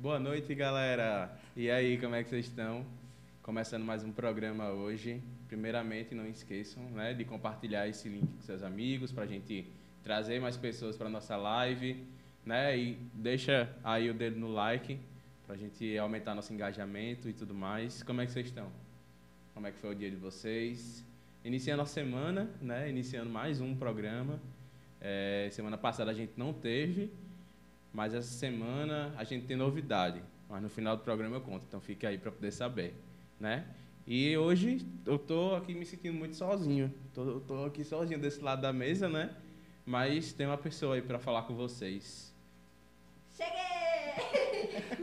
Boa noite, galera. E aí, como é que vocês estão? Começando mais um programa hoje. Primeiramente, não esqueçam né, de compartilhar esse link com seus amigos para a gente trazer mais pessoas para nossa live, né? E deixa aí o dedo no like para a gente aumentar nosso engajamento e tudo mais. Como é que vocês estão? Como é que foi o dia de vocês? Iniciando a semana, né? Iniciando mais um programa. É, semana passada a gente não teve, mas essa semana a gente tem novidade. Mas no final do programa eu conto, então fique aí para poder saber, né? E hoje eu tô aqui me sentindo muito sozinho. Tô, tô aqui sozinho desse lado da mesa, né? Mas tem uma pessoa aí para falar com vocês. Cheguei!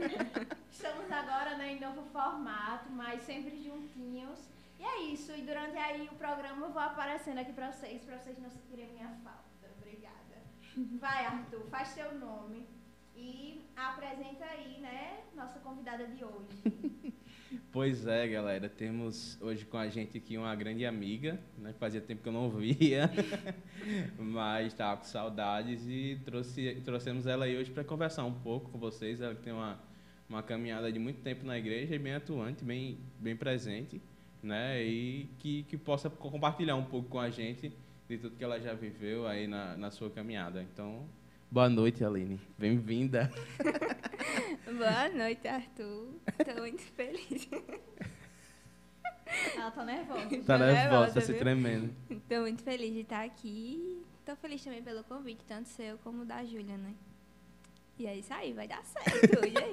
Estamos agora né, em novo formato, mas sempre juntinhos. E é isso. E durante aí o programa eu vou aparecendo aqui para vocês, para vocês não sentirem minha falta. Obrigada. Vai, Arthur, faz seu nome e apresenta aí, né, nossa convidada de hoje. Pois é, galera, temos hoje com a gente aqui uma grande amiga, né? Fazia tempo que eu não via, mas estava com saudades e trouxe, trouxemos ela aí hoje para conversar um pouco com vocês. Ela tem uma, uma caminhada de muito tempo na igreja e bem atuante, bem, bem presente, né? E que, que possa compartilhar um pouco com a gente de tudo que ela já viveu aí na, na sua caminhada. Então, boa noite, Aline. Bem-vinda. Boa noite, Arthur. Estou muito feliz. Ela tá nervosa. Tá Tô nervosa, nervosa, tá se viu? tremendo. Estou muito feliz de estar aqui. Estou feliz também pelo convite, tanto seu como da Júlia, né? E é isso aí, vai dar certo. E aí?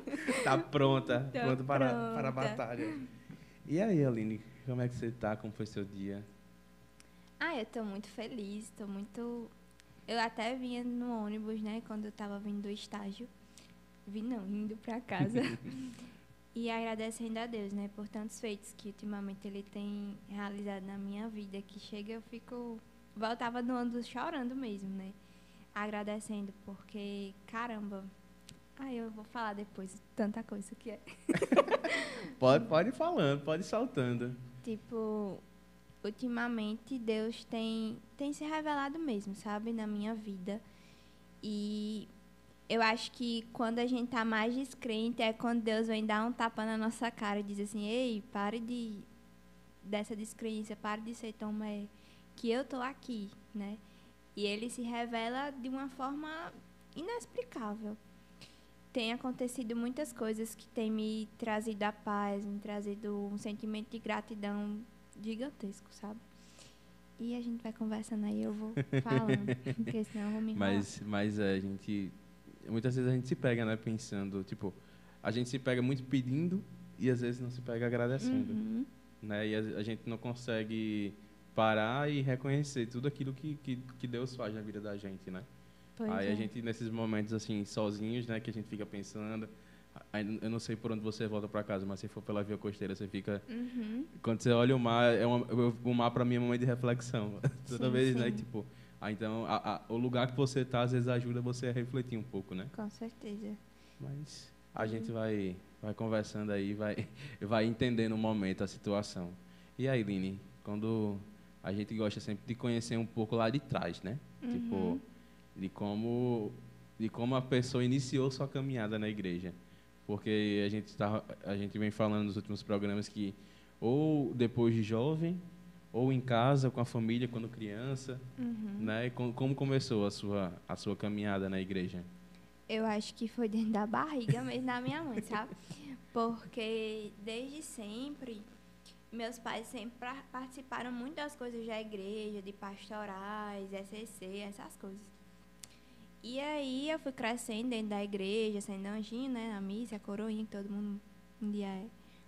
Tá pronta, Tô pronta para, para a batalha. E aí, Aline, como é que você tá? Como foi seu dia? Ah, eu estou muito feliz, estou muito... Eu até vinha no ônibus, né, quando eu estava vindo do estágio. Vim não, indo para casa. E agradecendo a Deus, né, por tantos feitos que ultimamente Ele tem realizado na minha vida, que chega eu fico... Voltava no ônibus chorando mesmo, né? Agradecendo, porque, caramba... Ai, eu vou falar depois tanta coisa que é. Pode, pode ir falando, pode ir saltando. Tipo, ultimamente Deus tem, tem se revelado mesmo, sabe, na minha vida. E eu acho que quando a gente tá mais descrente é quando Deus vem dar um tapa na nossa cara e diz assim: "Ei, pare de dessa descrença, pare de ser tão é, que eu tô aqui", né? E ele se revela de uma forma inexplicável. Tem acontecido muitas coisas que têm me trazido a paz, me trazido um sentimento de gratidão gigantesco, sabe? E a gente vai conversando aí, eu vou falando, porque senão eu vou me enrolar. Mas, mas é, a gente. Muitas vezes a gente se pega, né? Pensando, tipo, a gente se pega muito pedindo e às vezes não se pega agradecendo. Uhum. Né? E a, a gente não consegue parar e reconhecer tudo aquilo que, que, que Deus faz na vida da gente, né? Pois Aí é. a gente, nesses momentos assim, sozinhos, né? Que a gente fica pensando. Eu não sei por onde você volta para casa, mas se for pela via costeira, você fica Uhum. quando você olha o mar, é uma, o mar para mim é um momento de reflexão. Toda Sim, vez, né? sim. Tipo, ah, então, a- a- o lugar que você tá às vezes ajuda você a refletir um pouco, né? Com certeza. Mas a gente vai, vai conversando aí, vai, vai entendendo o momento, a situação. E aí, Line, quando a gente gosta sempre de conhecer um pouco lá de trás, né? Tipo, Uhum. de como, de como a pessoa iniciou sua caminhada na igreja. Porque a gente, tá, a gente vem falando nos últimos programas que ou depois de jovem, ou em casa, com a família, quando criança, Uhum. né? E com- como começou a sua, a sua caminhada na igreja? Eu acho que foi dentro da barriga mesmo da minha mãe, sabe? Porque desde sempre, meus pais sempre participaram muito das coisas da igreja, de pastorais, SCC, essas coisas. E aí eu fui crescendo dentro da igreja, sendo anjinho, né? Na missa, a coroinha, que todo mundo um dia é.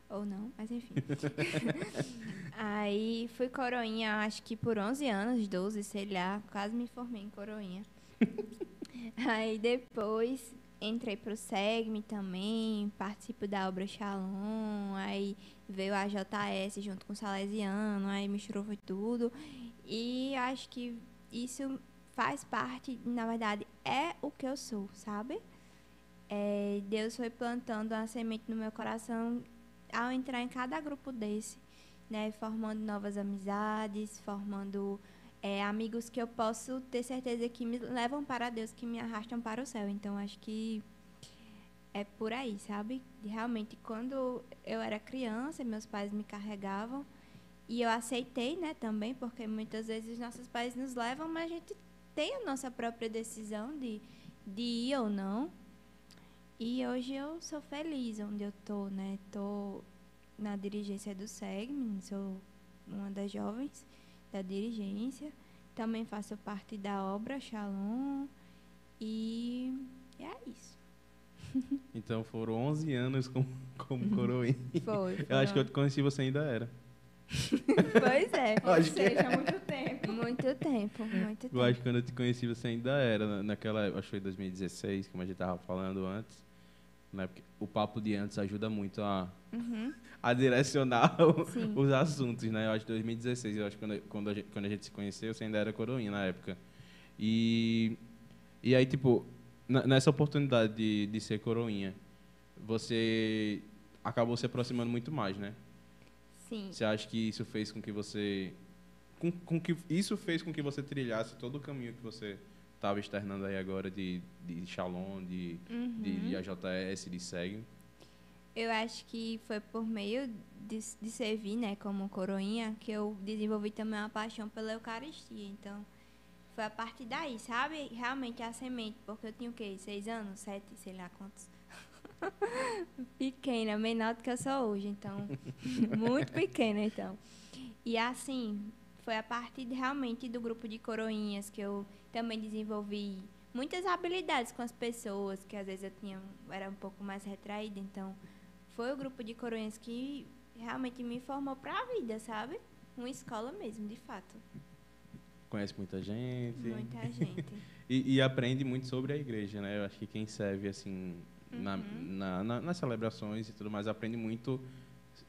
Ou não, mas enfim. aí fui coroinha, acho que por 11 anos, 12, sei lá. Quase me formei em coroinha. Aí depois entrei pro SEGME também, participo da obra Shalom, aí veio a JS junto com o Salesiano, aí misturou foi tudo. E acho que isso faz parte, na verdade, é o que eu sou, sabe? É, Deus foi plantando uma semente no meu coração ao entrar em cada grupo desse, né? Formando novas amizades, formando é, amigos que eu posso ter certeza que me levam para Deus, que me arrastam para o céu. Então, acho que é por aí, sabe? Realmente, quando eu era criança, meus pais me carregavam e eu aceitei, né, também, porque muitas vezes nossos pais nos levam, mas a gente tem a nossa própria decisão de, de ir ou não. E hoje eu sou feliz onde eu tô, né? Tô na dirigência do SEGM, sou uma das jovens da dirigência. Também faço parte da obra Shalom. E é isso. Então foram 11 anos como, como coroinha. Foi. Eu acho que eu conheci você ainda era. Pois é. Ou seja, há muito tempo. Muito tempo, muito tempo. Eu acho que quando eu te conheci você ainda era. na- Naquela, acho que foi 2016, como a gente tava falando antes. Né? Porque o papo de antes ajuda muito a, Uhum. a direcionar o- os assuntos, né? Eu acho que 2016, eu acho que quando, quando, a gente, quando a gente se conheceu, você ainda era coroinha na época. E, e aí, tipo, nessa oportunidade de, de ser coroinha, você acabou se aproximando muito mais, né? Sim. Você acha que isso fez com que você... Com, com que isso fez com que você trilhasse todo o caminho que você estava externando aí agora de, de Shalom, de, Uhum. de, de AJS, de SEG? Eu acho que foi por meio de, de servir, né, como coroinha, que eu desenvolvi também uma paixão pela Eucaristia. Então, foi a partir daí, sabe? Realmente a semente, porque eu tinha o quê? Seis anos? Sete? Sei lá quantos. pequena, menor do que eu sou hoje, então. muito pequena, então. E assim, foi a partir realmente do grupo de coroinhas que eu também desenvolvi muitas habilidades com as pessoas, que às vezes eu tinha, era um pouco mais retraída, então foi o grupo de coroinhas que realmente me formou para a vida, sabe? Uma escola mesmo, de fato. Conhece muita gente? Muita gente. E, e aprende muito sobre a igreja, né? Eu acho que quem serve, assim, Uhum. na- na- nas celebrações e tudo mais, aprende muito,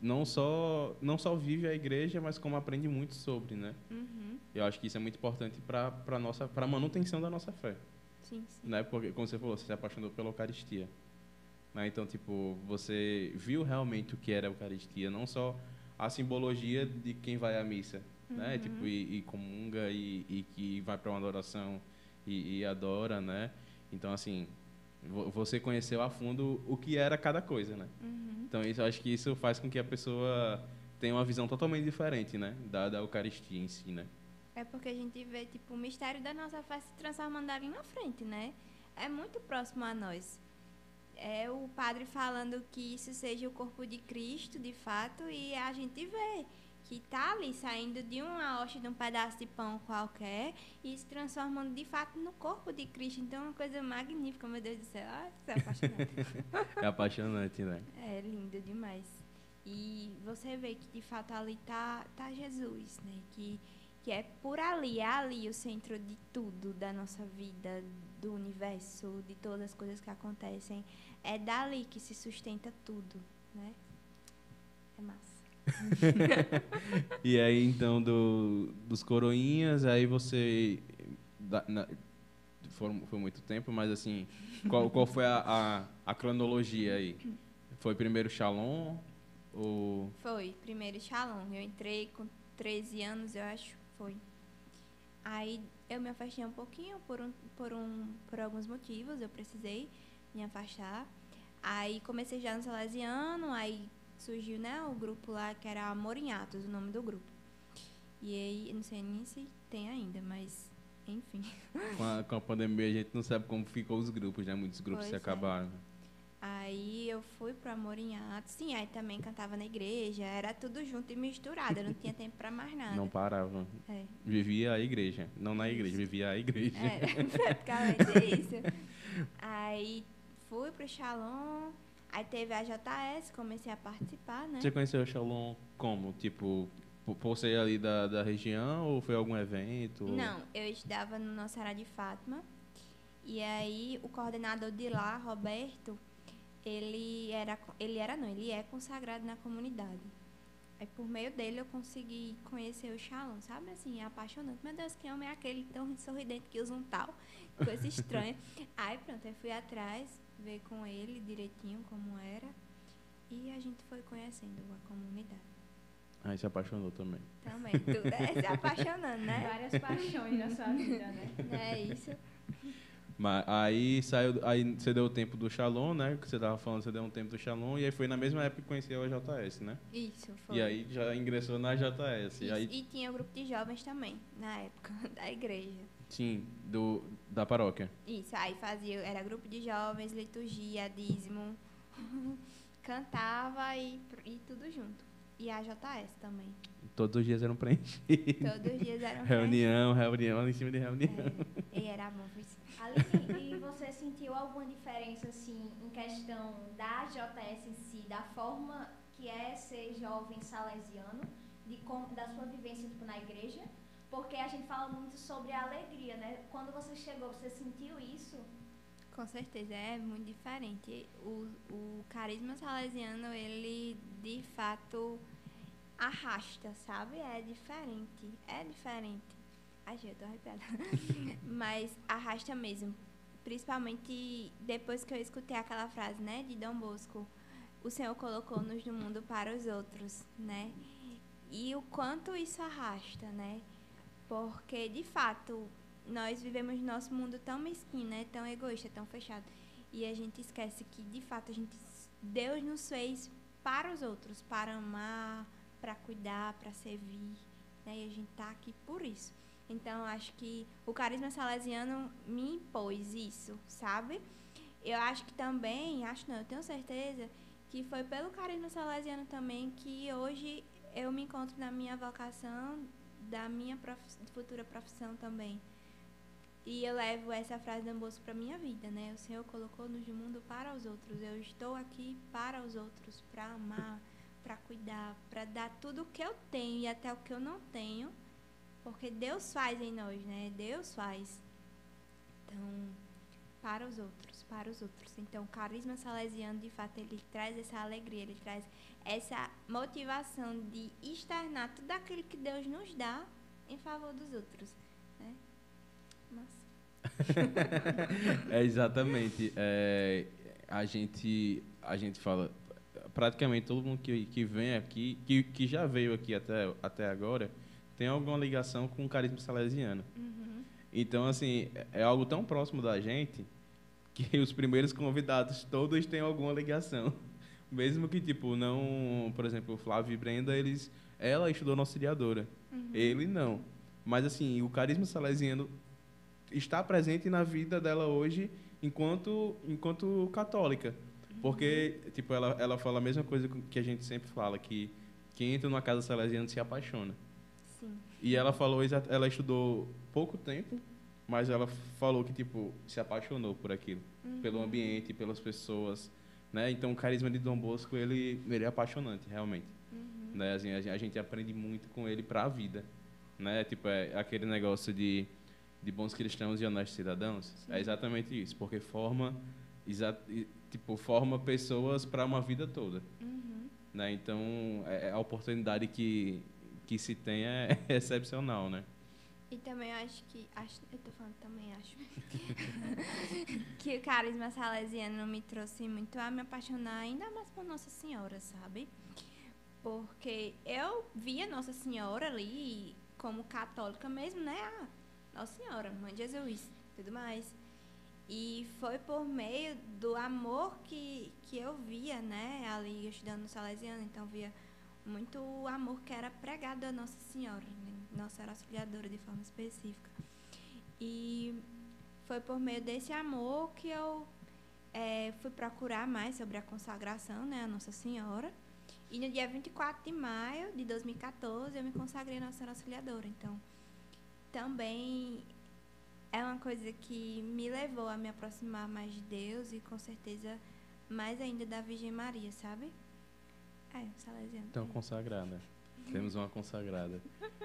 não só, não só vive a igreja, mas como aprende muito sobre, né? Uhum. Eu acho que isso é muito importante para a nossa, para manutenção da nossa fé, Sim, sim. né? Porque, como você falou, você se apaixonou pela Eucaristia. Né? Então, tipo, você viu realmente o que era a Eucaristia, não só a simbologia de quem vai à missa, né? Uhum. Tipo, e, e comunga e, e que vai para uma adoração e, e adora, né? Então, assim, você conheceu a fundo o que era cada coisa, né? Uhum. Então, isso, eu acho que isso faz com que a pessoa tenha uma visão totalmente diferente, né? Da, da Eucaristia em si, né? É porque a gente vê, tipo, o mistério da nossa fé se transformando ali na frente, né? É muito próximo a nós. É o padre falando que isso seja o corpo de Cristo, de fato, e a gente vê que tá ali saindo de uma hoste, de um pedaço de pão qualquer, e se transformando de fato no corpo de Cristo. Então é uma coisa magnífica, meu Deus do céu. Ai, que apaixonante. É apaixonante, né? É lindo demais. E você vê que de fato ali tá, tá Jesus, né? Que, que é por ali, é ali o centro de tudo, da nossa vida, do universo, de todas as coisas que acontecem. É dali que se sustenta tudo, né? É massa. E aí, então, do, dos coroinhas, aí você... da- na- foi muito tempo, mas assim, qual, qual foi a, a, a cronologia aí? Foi primeiro Shalom? Ou... Foi, primeiro Shalom. Eu entrei com 13 anos, eu acho, foi. Aí eu me afastei um pouquinho por, um, por, um, por alguns motivos, eu precisei me afastar. Aí comecei já no Salesiano, aí surgiu né, o grupo lá que era Amor em Atos, o nome do grupo. E aí, não sei nem se tem ainda, mas enfim. Com a, com a pandemia, a gente não sabe como ficou os grupos, né? Muitos grupos Pois se é. acabaram. Aí eu fui pro Amor em Atos. Sim, aí também cantava na igreja, era tudo junto e misturado, eu não tinha tempo para mais nada. Não parava. É. Vivia a igreja. Não na igreja, vivia a igreja. Era praticamente isso. Aí fui pro Shalom, aí teve a JS, comecei a participar, né? Você conheceu o Shalom como? Tipo, por- ser ali da, da região ou foi algum evento? Não, eu estudava no Nossa Senhora de Fátima. E aí o coordenador de lá, Roberto, ele era, ele era não, ele é consagrado na comunidade. Aí por meio dele eu consegui conhecer o Shalom, sabe assim, é apaixonante. Meu Deus, que homem é aquele tão sorridente que usa um tal, coisa estranha. aí pronto, eu fui atrás, ver com ele direitinho como era. E a gente foi conhecendo a comunidade. Aí se apaixonou também. Também, tudo é se apaixonando, né? Várias paixões na sua vida, né? É isso. Mas aí saiu, aí você deu o tempo do Shalom, né? Que você tava falando, você deu um tempo do Shalom e aí foi na mesma época que conheceu a JS, né? Isso, foi. E aí já ingressou na JS. E Isso, aí, E tinha o grupo de jovens também, na época, da igreja. Sim, do, da paróquia. Isso, aí fazia, era grupo de jovens, liturgia, dízimo, cantava e, e tudo junto. E a JS também. Todos os dias eram preenchidos. Todos os dias eram Reunião, reunião, em cima de reunião. É, e era bom. Aline, e você sentiu alguma diferença, assim, em questão da JS em si, da forma que é ser jovem salesiano, de como, da sua vivência tipo, na igreja? Porque a gente fala muito sobre a alegria, né? Quando você chegou, você sentiu isso? Com certeza, é muito diferente. O, o carisma salesiano, ele de fato arrasta, sabe? É diferente. É diferente. Ai, eu tô arrepiada. Mas arrasta mesmo. Principalmente depois que eu escutei aquela frase, né, de Dom Bosco. O Senhor colocou-nos no mundo para os outros, né? E o quanto isso arrasta, né? Porque, de fato, nós vivemos no nosso mundo tão mesquinho, né? Tão egoísta, tão fechado. E a gente esquece que, de fato, a gente, Deus nos fez para os outros, para amar, para cuidar, para servir. Né? E a gente está aqui por isso. Então, acho que o carisma salesiano me impôs isso, sabe? Eu acho que também, acho não, eu tenho certeza que foi pelo carisma salesiano também que hoje eu me encontro na minha vocação, da minha prof... futura profissão também. E eu levo essa frase do Bosco para minha vida, né? O Senhor colocou-nos no mundo para os outros. Eu estou aqui para os outros, para amar, para cuidar, para dar tudo o que eu tenho e até o que eu não tenho, porque Deus faz em nós, né? Deus faz. Então, para os outros, para os outros. Então, o carisma salesiano, de fato, ele traz essa alegria, ele traz essa motivação de externar tudo aquilo que Deus nos dá em favor dos outros, né? É, exatamente. É, a, gente, a gente fala, praticamente todo mundo que, que vem aqui, que, que já veio aqui até, até agora, tem alguma ligação com o carisma salesiano. uhum, Então, assim, é algo tão próximo da gente que os primeiros convidados todos têm alguma ligação. Mesmo que, tipo, não... Por exemplo, o Flávio e Brenda, eles... Ela estudou na auxiliadora. uhum. Ele não. Mas, assim, o carisma salesiano está presente na vida dela hoje enquanto, enquanto católica. Porque, tipo, ela, ela fala a mesma coisa que a gente sempre fala, que quem entra numa casa salesiana se apaixona. Sim. E ela falou, ela estudou pouco tempo, mas ela falou que, tipo, se apaixonou por aquilo. Pelo Uhum. ambiente, pelas pessoas, né? Então, o carisma de Dom Bosco, ele, ele é apaixonante, realmente. Uhum. Né? Assim, a, gen- a gente aprende muito com ele para a vida, né? Tipo, é aquele negócio de, de bons cristãos e honestos cidadãos. É exatamente isso, porque forma, exa tipo, forma pessoas para uma vida toda, Uhum. né? Então, é, a oportunidade que, que se tem é excepcional, né? E também acho que. Acho, eu tô falando também, acho. que o carisma salesiano me trouxe muito a me apaixonar ainda mais por Nossa Senhora, sabe? Porque eu via Nossa Senhora ali como católica mesmo, né? Ah, Nossa Senhora, Mãe de Jesus, tudo mais. E foi por meio do amor que, que eu via, né? Ali estudando no Salesiano, então via muito amor que era pregado a Nossa Senhora, né? Nossa Senhora Auxiliadora de forma específica. E foi por meio desse amor que eu eh, fui procurar mais sobre a consagração, né, a Nossa Senhora. E no dia 24 de maio de 2014 eu me consagrei a Nossa Senhora Auxiliadora. Então, também é uma coisa que me levou a me aproximar mais de Deus e com certeza mais ainda da Virgem Maria, sabe? É, Salesiano. Então, consagrada. Temos uma consagrada.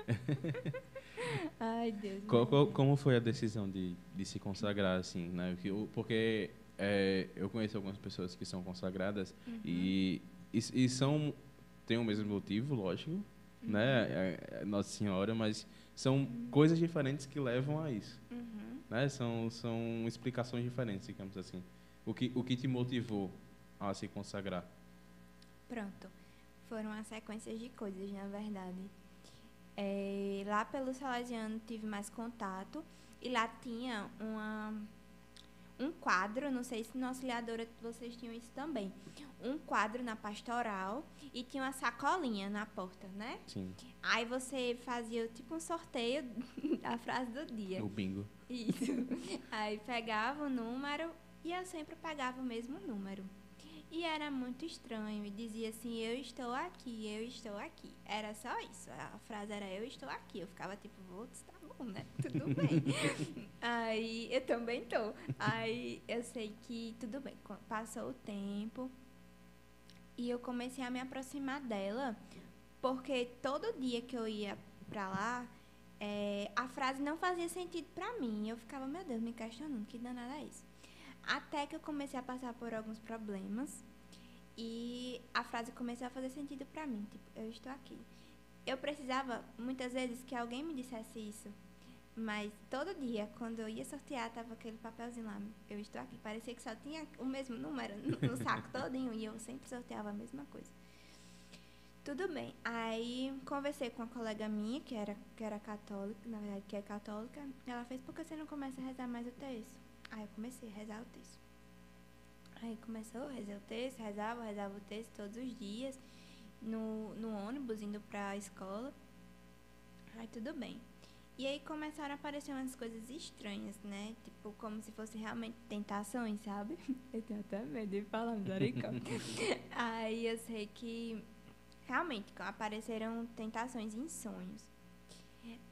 Ai, Deus. Qual- qual- como foi a decisão de, de se consagrar, assim, né? Porque é, eu conheço algumas pessoas que são consagradas Uhum. e, e, e são... Tem o mesmo motivo, lógico, Uhum. né? É- é Nossa Senhora, mas são coisas diferentes que levam a isso, Uhum. né? São, são explicações diferentes, digamos assim. O que, o que te motivou a se consagrar? Pronto. Foram as sequências de coisas, na verdade. É, lá pelo Salesiano tive mais contato e lá tinha uma um quadro, não sei se na auxiliadora vocês tinham isso também. Um quadro na pastoral e tinha uma sacolinha na porta, né? Sim. Aí você fazia tipo um sorteio da frase do dia. O bingo. Isso. Aí pegava o número e eu sempre pegava o mesmo número. E era muito estranho. E dizia assim, eu estou aqui, eu estou aqui. Era só isso. A frase era eu estou aqui. Eu ficava tipo, putz, tá bom, né? Tudo bem. Aí eu também tô. Aí eu sei que tudo bem. Passou o tempo. E eu comecei a me aproximar dela. Porque todo dia que eu ia pra lá, é, a frase não fazia sentido pra mim. Eu ficava, meu Deus, me questionando, que danada é isso? Até que eu comecei a passar por alguns problemas e a frase começou a fazer sentido pra mim, tipo, eu estou aqui. Eu precisava muitas vezes que alguém me dissesse isso, mas todo dia, quando eu ia sortear, tava aquele papelzinho lá, eu estou aqui. Parecia que só tinha o mesmo número no, saco todinho e eu sempre sorteava a mesma coisa. Tudo bem. Aí conversei com uma colega minha, que era, que era católica, na verdade, que é católica. Ela fez, por que você não começa a rezar mais o texto? Aí eu comecei a rezar o texto. Aí começou, a rezar o texto, rezava, rezava o texto todos os dias, no, no ônibus, indo pra escola. Aí tudo bem. E aí começaram a aparecer umas coisas estranhas, né? Tipo, como se fosse realmente tentações, sabe? Eu tenho até medo de falar misericórdia. aí eu sei que realmente apareceram tentações em sonhos.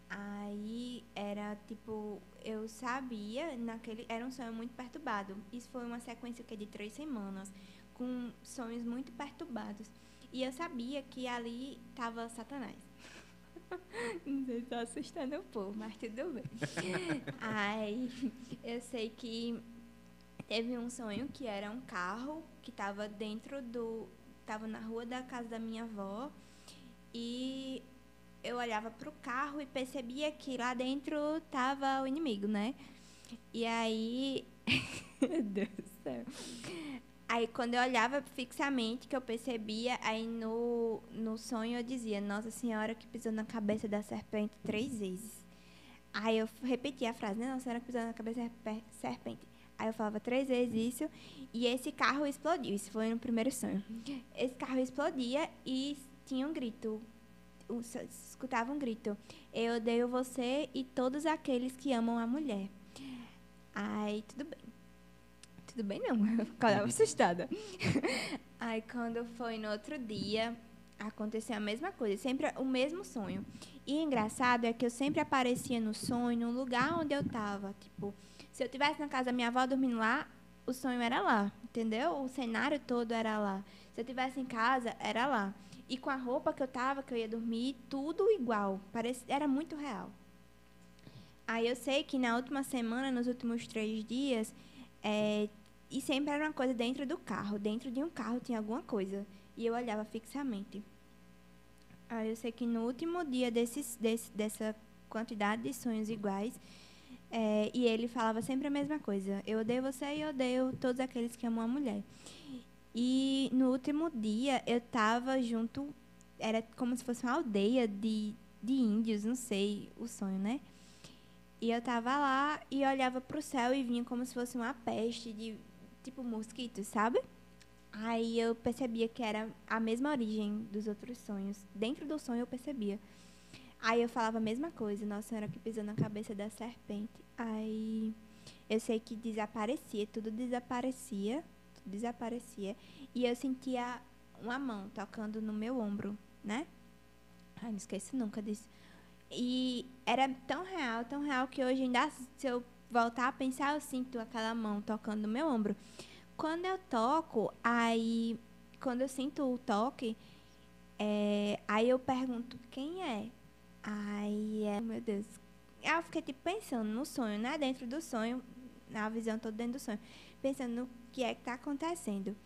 Aí era tipo, eu sabia, naquele. Era um sonho muito perturbado. Isso foi uma sequência que de três semanas, com sonhos muito perturbados. E eu sabia que ali estava Satanás. Não sei se tá assustando o povo, mas tudo bem. Aí eu sei que teve um sonho que era um carro que estava dentro do. estava na rua da casa da minha avó. E eu olhava para o carro e percebia que lá dentro tava o inimigo, né? E aí. Meu Deus do céu. Aí quando eu olhava fixamente, que eu percebia, aí no, no sonho eu dizia, Nossa Senhora que pisou na cabeça da serpente três vezes. Aí eu repetia a frase, né? Nossa Senhora que pisou na cabeça da serpente. Aí eu falava três vezes isso, e esse carro explodiu. Isso foi no primeiro sonho. Esse carro explodia e tinha um grito escutava um grito: Eu odeio você e todos aqueles que amam a mulher. Aí, tudo bem. Tudo bem, não. Eu ficava assustada. Aí, quando foi no outro dia, aconteceu a mesma coisa, sempre o mesmo sonho. E engraçado é que eu sempre aparecia no sonho, no lugar onde eu estava. Tipo, se eu estivesse na casa da minha avó dormindo lá, o sonho era lá, entendeu? O cenário todo era lá. Se eu estivesse em casa, era lá. E com a roupa que eu tava, que eu ia dormir, tudo igual. Parece, era muito real. Aí eu sei que na última semana, nos últimos três dias, é, e sempre era uma coisa dentro do carro. Dentro de um carro tinha alguma coisa. E eu olhava fixamente. Aí eu sei que no último dia desses, desse, dessa quantidade de sonhos iguais, é, e ele falava sempre a mesma coisa. Eu odeio você e odeio todos aqueles que amam a mulher. E no último dia eu tava junto, era como se fosse uma aldeia de, de índios, não sei o sonho, né? E eu tava lá e olhava pro céu e vinha como se fosse uma peste de tipo mosquitos, sabe? Aí eu percebia que era a mesma origem dos outros sonhos. Dentro do sonho eu percebia. Aí eu falava a mesma coisa, Nossa Senhora que pisou na cabeça da serpente. Aí eu sei que desaparecia, tudo desaparecia desaparecia e eu sentia uma mão tocando no meu ombro, né? Ai, não esqueço nunca disso. E era tão real, tão real que hoje ainda se eu voltar a pensar, eu sinto aquela mão tocando no meu ombro. Quando eu toco, aí quando eu sinto o toque, é, aí eu pergunto quem é. Aí é, meu Deus. Eu fiquei tipo pensando no sonho, né? Dentro do sonho, na visão toda dentro do sonho, pensando no que é que está acontecendo.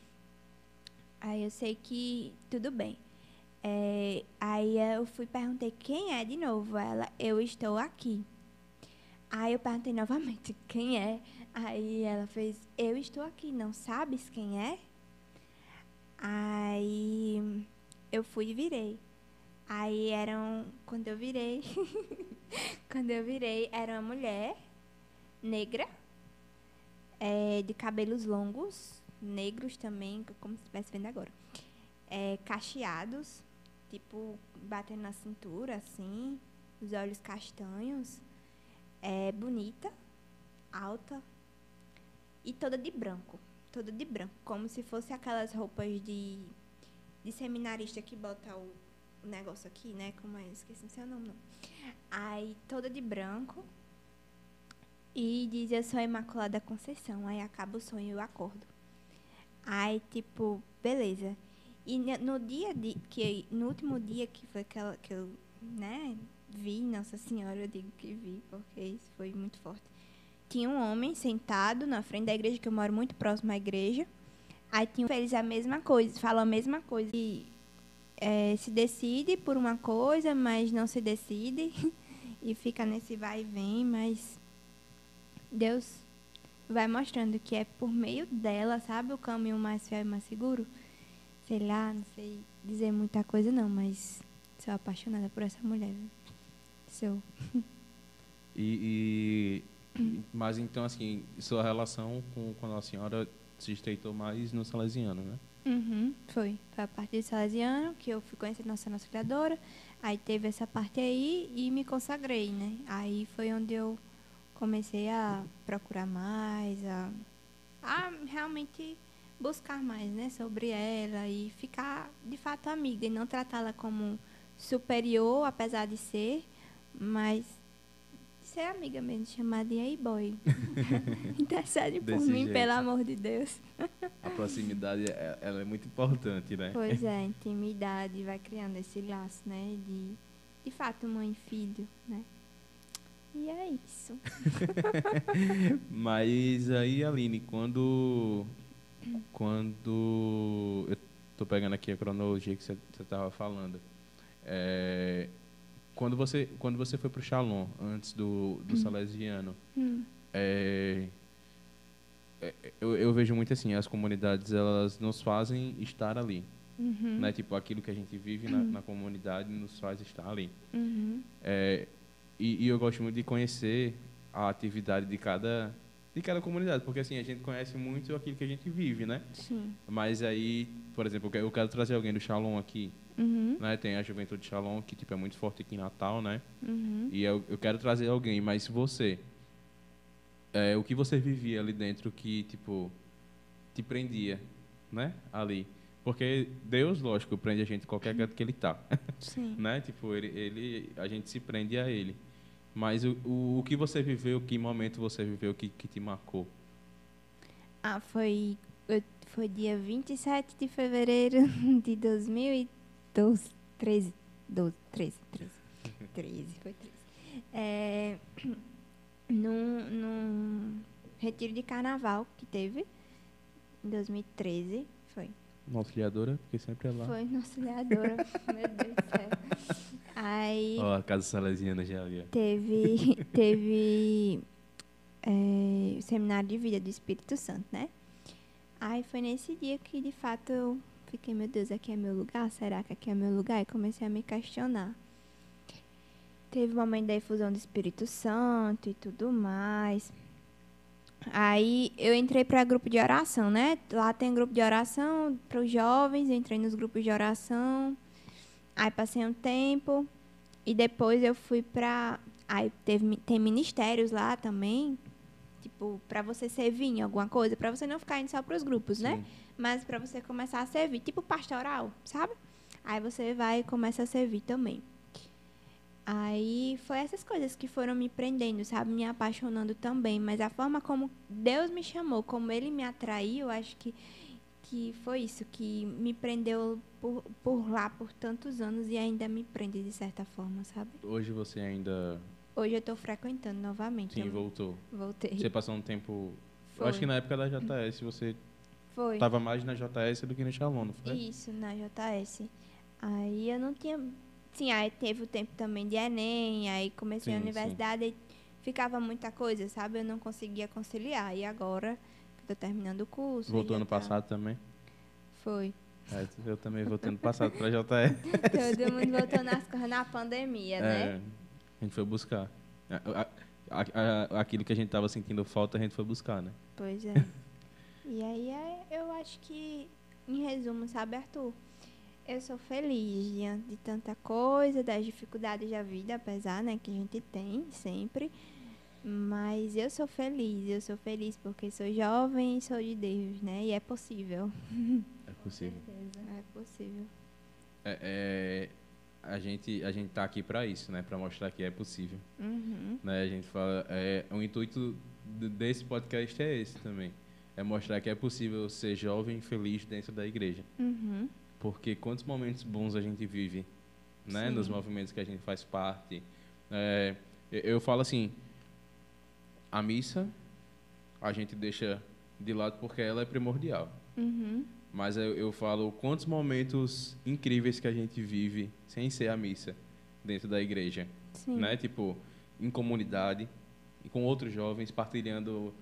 Aí eu sei que tudo bem. É, aí eu fui perguntei quem é de novo. Ela, eu estou aqui. Aí eu perguntei novamente quem é. Aí ela fez, eu estou aqui, não sabes quem é? Aí eu fui e virei. Aí eram, quando eu virei, quando eu virei, era uma mulher negra é, de cabelos longos, negros também, como se estivesse vendo agora. É, cacheados, tipo, batendo na cintura, assim, os olhos castanhos. É bonita, alta e toda de branco. Toda de branco, como se fosse aquelas roupas de, de seminarista que bota o, negócio aqui, né? Como é? Esqueci o seu nome, não. Aí, toda de branco. E diz, eu sou a Imaculada Conceição. Aí acaba o sonho e eu acordo. Aí, tipo, beleza. E no dia de, que no último dia que foi aquela que eu, né, vi Nossa Senhora, eu digo que vi, porque isso foi muito forte. Tinha um homem sentado na frente da igreja, que eu moro muito próximo à igreja. Aí tinha eles a mesma coisa, falam a mesma coisa. E é, se decide por uma coisa, mas não se decide. e fica nesse vai e vem, mas Deus vai mostrando que é por meio dela, sabe, o caminho mais fiel e mais seguro. Sei lá, não sei dizer muita coisa não, mas sou apaixonada por essa mulher. Sou. E, e mas então assim, sua relação com, com a senhora se estreitou mais no salesiano, né? Uhum, foi. Foi a parte de salesiano que eu fui conhecer Nossa Nossa Criadora. Aí teve essa parte aí e me consagrei, né? Aí foi onde eu comecei a procurar mais, a, a realmente buscar mais, né, sobre ela e ficar de fato amiga e não tratá-la como superior, apesar de ser, mas ser amiga mesmo, chamar de hey boy. Intercede por mim, jeito. pelo amor de Deus. A proximidade é- ela é muito importante, né? Pois é, intimidade vai criando esse laço, né, de de fato mãe e filho, né? E é isso. Mas aí, Aline, quando. Quando. Eu tô pegando aqui a cronologia que você estava falando. É, quando, você, quando você foi pro Shalom, antes do, do Salesiano, Hum. é, é, eu, eu vejo muito assim, as comunidades elas nos fazem estar ali. Uhum. Né? Tipo, aquilo que a gente vive na, na comunidade nos faz estar ali. Uhum. É, e, e eu gosto muito de conhecer a atividade de cada de cada comunidade, porque assim a gente conhece muito aquilo que a gente vive, né? Sim. Mas aí, por exemplo, eu quero- trazer alguém do Shalom aqui, Uhum. né? Tem a Juventude Shalom que tipo é muito forte aqui em Natal, né? Uhum. E eu, eu quero trazer alguém, mas você, é, o que você vivia ali dentro que tipo te prendia, né? Ali, porque Deus, lógico, prende a gente em qualquer canto que ele tá. Sim. né? Tipo, ele, ele, a gente se prende a ele. Mas o, o, o que você viveu, que momento você viveu que, que te marcou? Ah, foi, foi dia 27 de fevereiro de 2012. 13. 12, 13, 13. 13, foi 13. É, num, num retiro de carnaval que teve, em 2013, foi. Auxiliadora, porque sempre é lá. Foi no auxiliadora, meu Deus do céu. Aí... Ó, a Casa Salesiana já ó. teve teve é, o seminário de vida do Espírito Santo, né? Aí foi nesse dia que de fato eu fiquei, meu Deus, aqui é meu lugar? Será que aqui é meu lugar? E comecei a me questionar. Teve o momento da efusão do Espírito Santo e tudo mais. Aí eu entrei para grupo de oração, né? Lá tem grupo de oração para os jovens, entrei nos grupos de oração. Aí passei um tempo e depois eu fui para aí teve tem ministérios lá também, tipo, para você servir em alguma coisa, para você não ficar indo só para os grupos, né? Sim. Mas para você começar a servir, tipo pastoral, sabe? Aí você vai e começa a servir também. Aí foi essas coisas que foram me prendendo, sabe? Me apaixonando também. Mas a forma como Deus me chamou, como Ele me atraiu, acho que, que foi isso, que me prendeu por, por lá por tantos anos e ainda me prende de certa forma, sabe? Hoje você ainda. Hoje eu estou frequentando novamente. Sim, eu voltou. voltei. Você passou um tempo. Eu Foi. acho que na época da JS você Foi. tava mais na JS do que no Shalom, não foi? Isso, na JS. Aí eu não tinha. Sim, aí teve o tempo também de Enem, aí comecei a Sim, universidade e ficava muita coisa, sabe? Eu não conseguia conciliar. E agora tô terminando o curso. Voltou ano tá- passado também? Foi. É, eu também voltei ano passado pra JS. Todo mundo voltou nas coisas na pandemia, né? É, a gente foi buscar. A, a- a, a, aquilo que a gente estava sentindo falta, a gente foi buscar, né? Pois é. e aí é, eu acho que, em resumo, sabe, Arthur? Eu sou feliz diante de tanta coisa, das dificuldades da vida, apesar, né, que a gente tem sempre. Mas eu sou feliz, eu sou feliz porque sou jovem e sou de Deus, né? E é possível. É possível. É possível. É, é, a gente a gente tá aqui para isso, né? Para mostrar que é possível. Uhum. Né? A gente fala, é, o intuito desse podcast é esse também, é mostrar que é possível ser jovem e feliz dentro da igreja. Uhum. Porque quantos momentos bons a gente vive, né? Sim. Nos movimentos que a gente faz parte. É, eu falo assim, a missa a gente deixa de lado porque ela é primordial. Uhum. Mas eu, eu falo quantos momentos incríveis que a gente vive sem ser a missa dentro da igreja, Sim. né? Tipo em comunidade e com outros jovens partilhando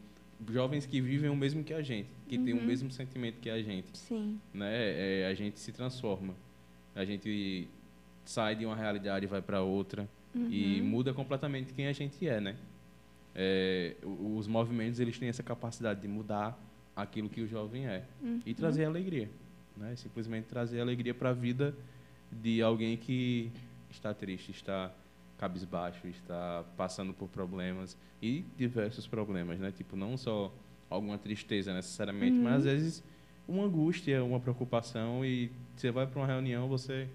jovens que vivem o mesmo que a gente, que uhum. têm o mesmo sentimento que a gente. Sim. Né? É, a gente se transforma. A gente sai de uma realidade e vai para outra uhum. e muda completamente quem a gente é, né? É, os movimentos eles têm essa capacidade de mudar aquilo que o jovem é uhum. e trazer alegria, né? Simplesmente trazer alegria para a vida de alguém que está triste, está cabisbaixo, está passando por problemas e diversos problemas, né? Tipo, não só alguma tristeza necessariamente, uhum. mas às vezes uma angústia, uma preocupação e você vai para uma reunião, você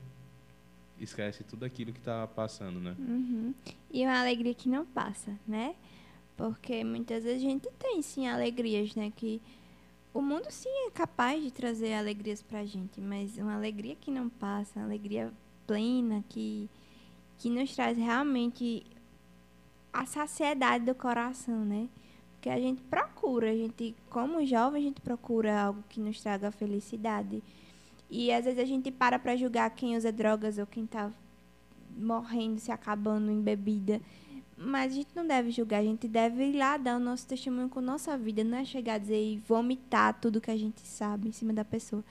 esquece tudo aquilo que está passando, né? Uhum. E uma alegria que não passa, né? Porque muitas vezes a gente tem sim alegrias, né? Que o mundo sim é capaz de trazer alegrias pra gente, mas uma alegria que não passa, uma alegria plena, que, que nos traz realmente a saciedade do coração, né? Porque a gente procura, a gente, como jovem, a gente procura algo que nos traga felicidade. E às vezes a gente para para julgar quem usa drogas ou quem está morrendo, se acabando em bebida. Mas a gente não deve julgar, a gente deve ir lá dar o nosso testemunho com nossa vida, não é chegar a dizer e vomitar tudo que a gente sabe em cima da pessoa,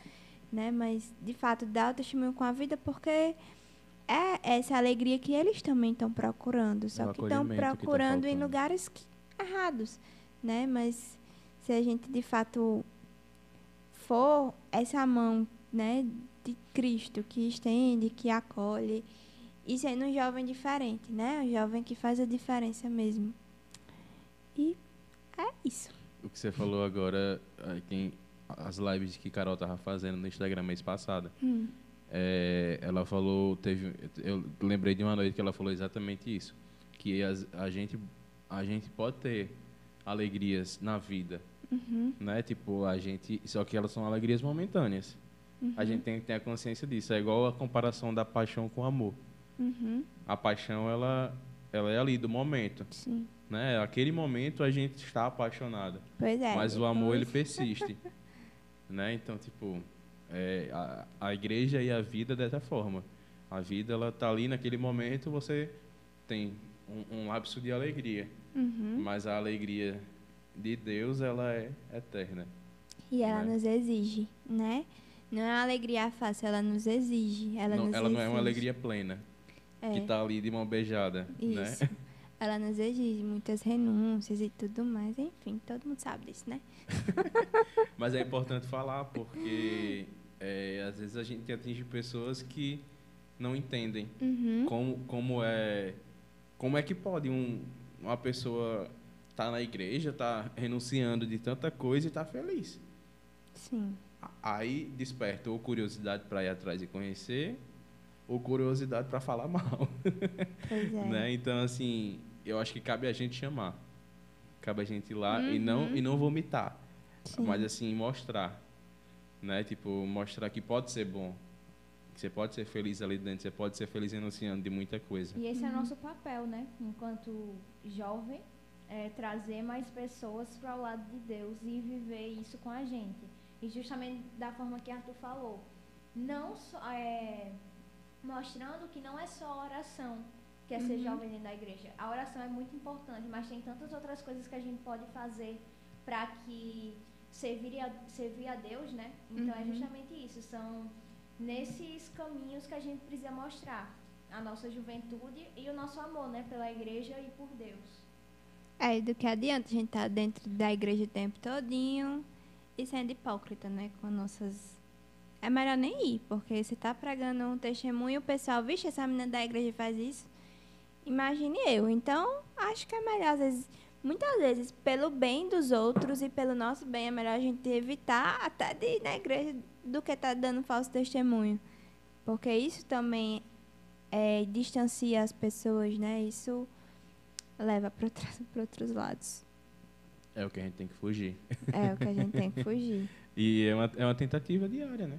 né? Mas de fato dar o testemunho com a vida porque é essa alegria que eles também estão procurando, só é que estão procurando em lugares que, errados, né? Mas se a gente de fato for essa mão, né, de Cristo que estende, que acolhe, e sendo um jovem diferente, né? Um jovem que faz a diferença mesmo. E é isso. O que você falou agora, quem, as lives que Carol tava fazendo no Instagram mês passado, hum. é, ela falou, teve, eu lembrei de uma noite que ela falou exatamente isso, que as, a gente, a gente pode ter alegrias na vida, uhum. né? Tipo a gente, só que elas são alegrias momentâneas. Uhum. A gente tem que ter a consciência disso. É igual a comparação da paixão com o amor. Uhum. A paixão, ela, ela é ali do momento. Sim. Né? Aquele momento a gente está apaixonado. Pois é. Mas o amor, ele persiste. né? Então, tipo, é, a, a igreja e a vida dessa forma. A vida, ela tá ali naquele momento, você tem um, um lapso de alegria. Uhum. Mas a alegria de Deus, ela é eterna. E ela né? nos exige, né? Não é uma alegria fácil, ela nos exige. Ela, não, nos ela exige. não é uma alegria plena é. que está ali de mão beijada, Isso. né? Ela nos exige muitas renúncias e tudo mais, enfim, todo mundo sabe disso, né? Mas é importante falar porque é, às vezes a gente atinge pessoas que não entendem uhum. como, como é como é que pode um, uma pessoa estar tá na igreja, estar tá renunciando de tanta coisa e estar tá feliz. Sim. Aí desperta ou curiosidade para ir atrás e conhecer, ou curiosidade para falar mal. Pois é. né? Então, assim, eu acho que cabe a gente chamar. Cabe a gente ir lá uhum. e, não, e não vomitar. Sim. Mas, assim, mostrar. Né? Tipo, mostrar que pode ser bom. Que você pode ser feliz ali dentro, você pode ser feliz renunciando de muita coisa. E esse é nosso papel, né? Enquanto jovem, é trazer mais pessoas para o lado de Deus e viver isso com a gente. E justamente da forma que Arthur falou. Não só, é, mostrando que não é só oração que é ser uhum. jovem dentro da igreja. A oração é muito importante, mas tem tantas outras coisas que a gente pode fazer para que servir a, servir a Deus, né? Então é uhum. é justamente isso. São nesses caminhos que a gente precisa mostrar a nossa juventude e o nosso amor, né, pela igreja e por Deus. É, do que adianta a gente estar tá dentro da igreja o tempo todinho e sendo hipócrita, né? Com nossas. É melhor nem ir, porque você tá pregando um testemunho o pessoal, vixe, essa menina da igreja faz isso. Imagine eu. Então, acho que é melhor, às vezes, muitas vezes, pelo bem dos outros e pelo nosso bem, é melhor a gente evitar até de ir na igreja do que estar tá dando falso testemunho. Porque isso também é, distancia as pessoas, né? Isso leva para outros lados. É o que a gente tem que fugir. É o que a gente tem que fugir. e é uma, é uma tentativa diária, né?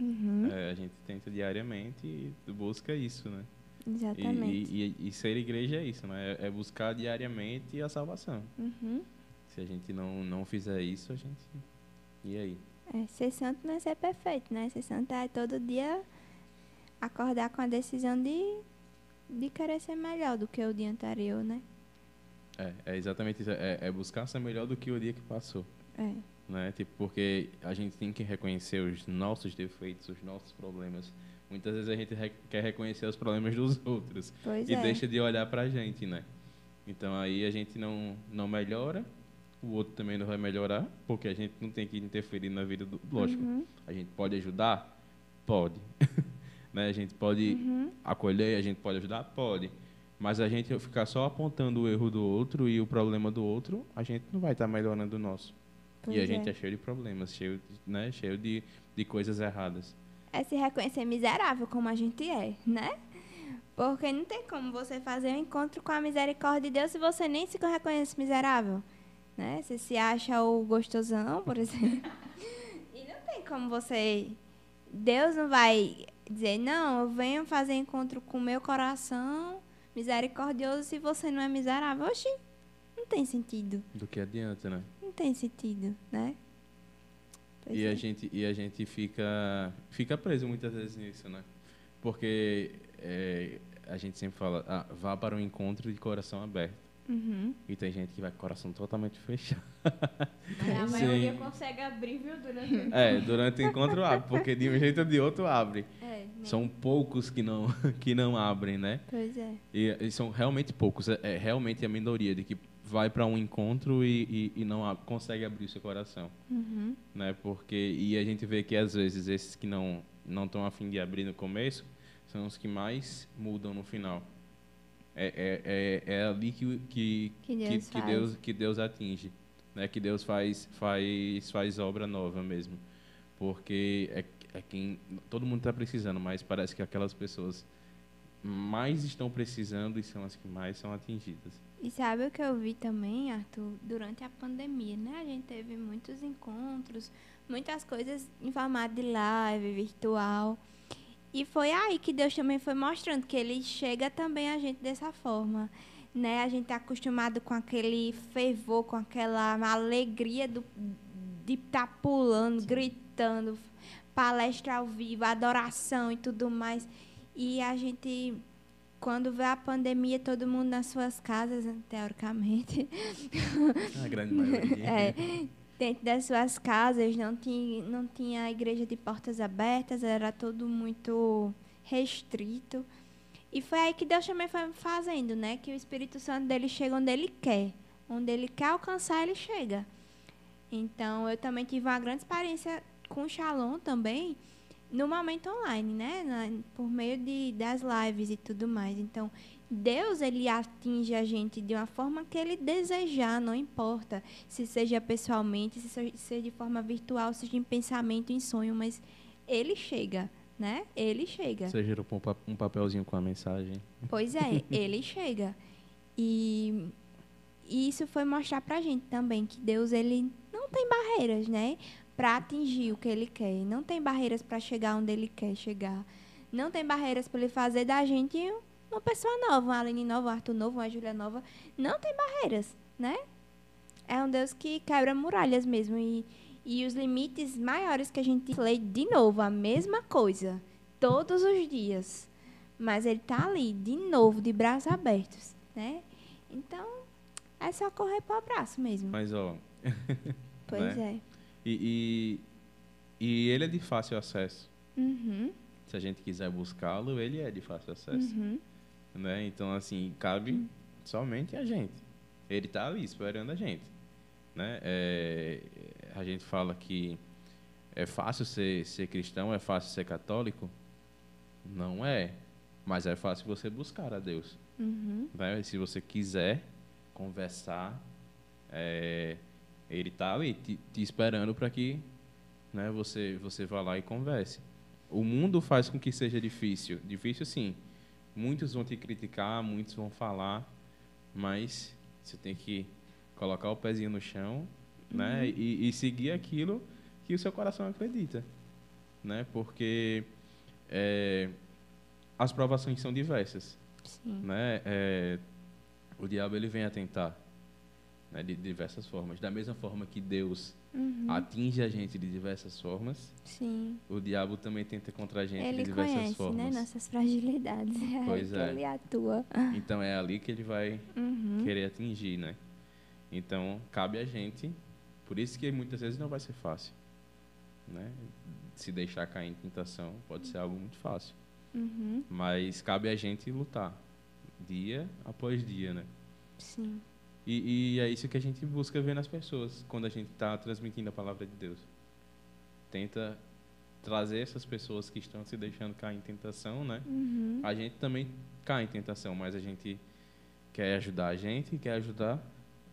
Uhum. É, a gente tenta diariamente e busca isso, né? Exatamente. E, e, e, ser igreja é isso, né? É, é buscar diariamente a salvação. Uhum. Se a gente não, não fizer isso, a gente. E aí? É, ser santo não é ser perfeito, né? Ser santo é todo dia acordar com a decisão de, de querer ser melhor do que o dia anterior, né? É, é exatamente isso. É, é buscar ser melhor do que o dia que passou. É. Né? Tipo, porque a gente tem que reconhecer os nossos defeitos, os nossos problemas. Muitas vezes a gente re quer reconhecer os problemas dos outros pois e é. deixa de olhar pra gente, né? Então aí a gente não, não melhora, o outro também não vai melhorar, porque a gente não tem que interferir na vida do. Lógico, uhum. a gente pode ajudar? Pode. né? A gente pode uhum. acolher, a gente pode ajudar? Pode. Mas a gente ficar só apontando o erro do outro e o problema do outro, a gente não vai estar tá melhorando o nosso. Pois e a gente é. é cheio de problemas, cheio, né? cheio de, de coisas erradas. É se reconhecer miserável como a gente é, né? Porque não tem como você fazer um encontro com a misericórdia de Deus se você nem se reconhece miserável. Né? Você se acha o gostosão, por exemplo. e não tem como você. Deus não vai dizer, não, eu venho fazer encontro com o meu coração misericordioso se você não é miserável. Oxi, não tem sentido. Do que adianta, né? Não tem sentido, né? Pois e é. a gente e a gente fica fica preso muitas vezes nisso, né? Porque é, a gente sempre fala, ah, vá para um encontro de coração aberto. Uhum. E tem gente que vai com o coração totalmente fechado. Mas a Sim. maioria consegue abrir, viu, durante o É, durante o encontro abre, porque de um jeito ou de outro abre. É, né? São poucos que não que não abrem, né? Pois é. E, e são realmente poucos. É, é realmente a minoria de que vai para um encontro e, e, e não a- consegue abrir o seu coração, Uhum. né? Porque e a gente vê que às vezes esses que não não estão afim de abrir no começo são os que mais mudam no final. É, é, é, é ali que que, Que que, Deus que faz. Deus que Deus atinge, né? Que Deus faz faz faz obra nova mesmo, porque é, é quem todo mundo está precisando, mas parece que aquelas pessoas mais estão precisando e são as que mais são atingidas. E sabe o que eu vi também, Arthur? Durante a pandemia, né? A gente teve muitos encontros, muitas coisas em formato de live, virtual. E foi aí que Deus também foi mostrando que Ele chega também a gente dessa forma. Né? A gente está acostumado com aquele fervor, com aquela alegria do, de estar pulando, gritando, palestra ao vivo, adoração e tudo mais. E a gente quando veio a pandemia, todo mundo nas suas casas, né, teoricamente, A grande maioria. é, dentro das suas casas, não tinha, não tinha a igreja de portas abertas, era tudo muito restrito. E foi aí que Deus também foi fazendo, né? Que o Espírito Santo dele chega onde ele quer. Onde ele quer alcançar, ele chega. Então, eu também tive uma grande experiência com o Shalom também, no momento online, né? Por meio de, das lives e tudo mais. Então, Deus, ele atinge a gente de uma forma que ele desejar, não importa se seja pessoalmente, se seja, de forma virtual, seja em pensamento, em sonho, mas ele chega, né? Ele chega. Você gerou um pa- papelzinho com a mensagem. Pois é, ele chega. E, e isso foi mostrar pra gente também que Deus ele não tem barreiras, né? Pra atingir o que ele quer. Não tem barreiras pra chegar onde ele quer chegar. Não tem barreiras pra ele fazer da gente uma pessoa nova, uma Aline nova, um Arthur novo, uma Júlia nova. Não tem barreiras, né? É um Deus que quebra muralhas mesmo. E, e os limites maiores que a gente lê de novo, a mesma coisa. Todos os dias. Mas ele tá ali, de novo, de braços abertos, né? Então, é só correr pro abraço mesmo. Mas, ó, pois né? e, e, e ele é de fácil acesso. é. Uhum, Se a gente quiser buscá-lo, ele é de fácil acesso. uhum. Né? Então, assim, cabe somente a gente. ele está ali esperando a gente. Né? É, a gente fala que é fácil ser, ser cristão, é fácil ser católico? Não é, mas é fácil você buscar a Deus. Uhum. Né? Se você quiser conversar, é, ele está ali te, te esperando para que né, você, você vá lá e converse. O mundo faz com que seja difícil. Difícil, sim. Muitos vão te criticar, muitos vão falar, mas você tem que colocar o pezinho no chão né, e, e seguir aquilo que o seu coração acredita. Né? Porque é, as provações são diversas. Sim. Né? É, o diabo ele vem a tentar né, de diversas formas. Da mesma forma que Deus Uhum. atinge a gente de diversas formas, Sim. o diabo também tenta contra a gente Ele de diversas conhece, formas. né, nossas fragilidades. É Pois é. ele atua. Então é ali que ele vai Uhum. querer atingir, né? Então cabe a gente, por isso que muitas vezes não vai ser fácil, né? Se deixar cair em tentação pode ser algo muito fácil, Uhum. mas cabe a gente lutar dia após dia, né? Sim. E, e é isso que a gente busca ver nas pessoas quando a gente está transmitindo a palavra de Deus. Tenta trazer essas pessoas que estão se deixando cair em tentação, né? Uhum. A gente também cai em tentação, mas a gente quer ajudar a gente e quer ajudar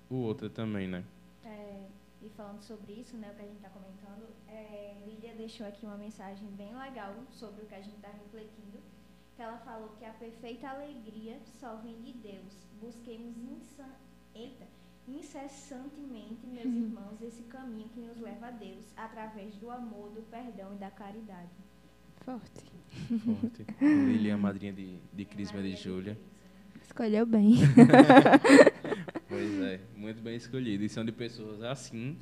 o outro também, né? É, e falando sobre isso, né, o que a gente está comentando, é, Lília deixou aqui uma mensagem bem legal sobre o que a gente está refletindo. Que ela falou que a perfeita alegria só vem de Deus. Busquemos eita, incessantemente, meus irmãos, esse caminho que nos leva a Deus, através do amor, do perdão e da caridade. Forte. Forte. Lilian, madrinha de, de Crisma de Júlia. Escolheu bem. Pois é, muito bem escolhido. E são de pessoas assim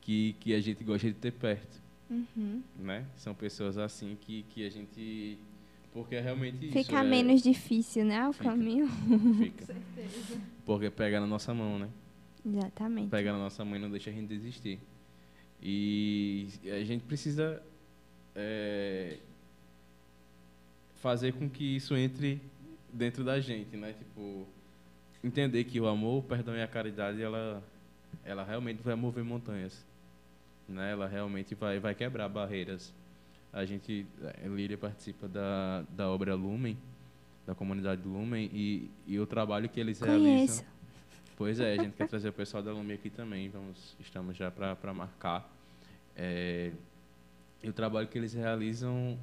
que, que a gente gosta de ter perto. Uhum. né? São pessoas assim que, que a gente. Porque é realmente isso. Fica é- menos difícil, né, o Fica. caminho. Fica. certeza. Porque pega na nossa mão, né? Exatamente. Pega na nossa mão e não deixa a gente desistir. E a gente precisa é, fazer com que isso entre dentro da gente, né? Tipo, entender que o amor, o perdão e a caridade, ela, ela realmente vai mover montanhas. Né? Ela realmente vai, vai quebrar barreiras. A gente, a Lília participa da, da obra Lumen, da comunidade Lumen, e, e o trabalho que eles Conheço. realizam. Pois é, a gente quer trazer o pessoal da Lume aqui também, vamos, estamos já para marcar. É, e o trabalho que eles realizam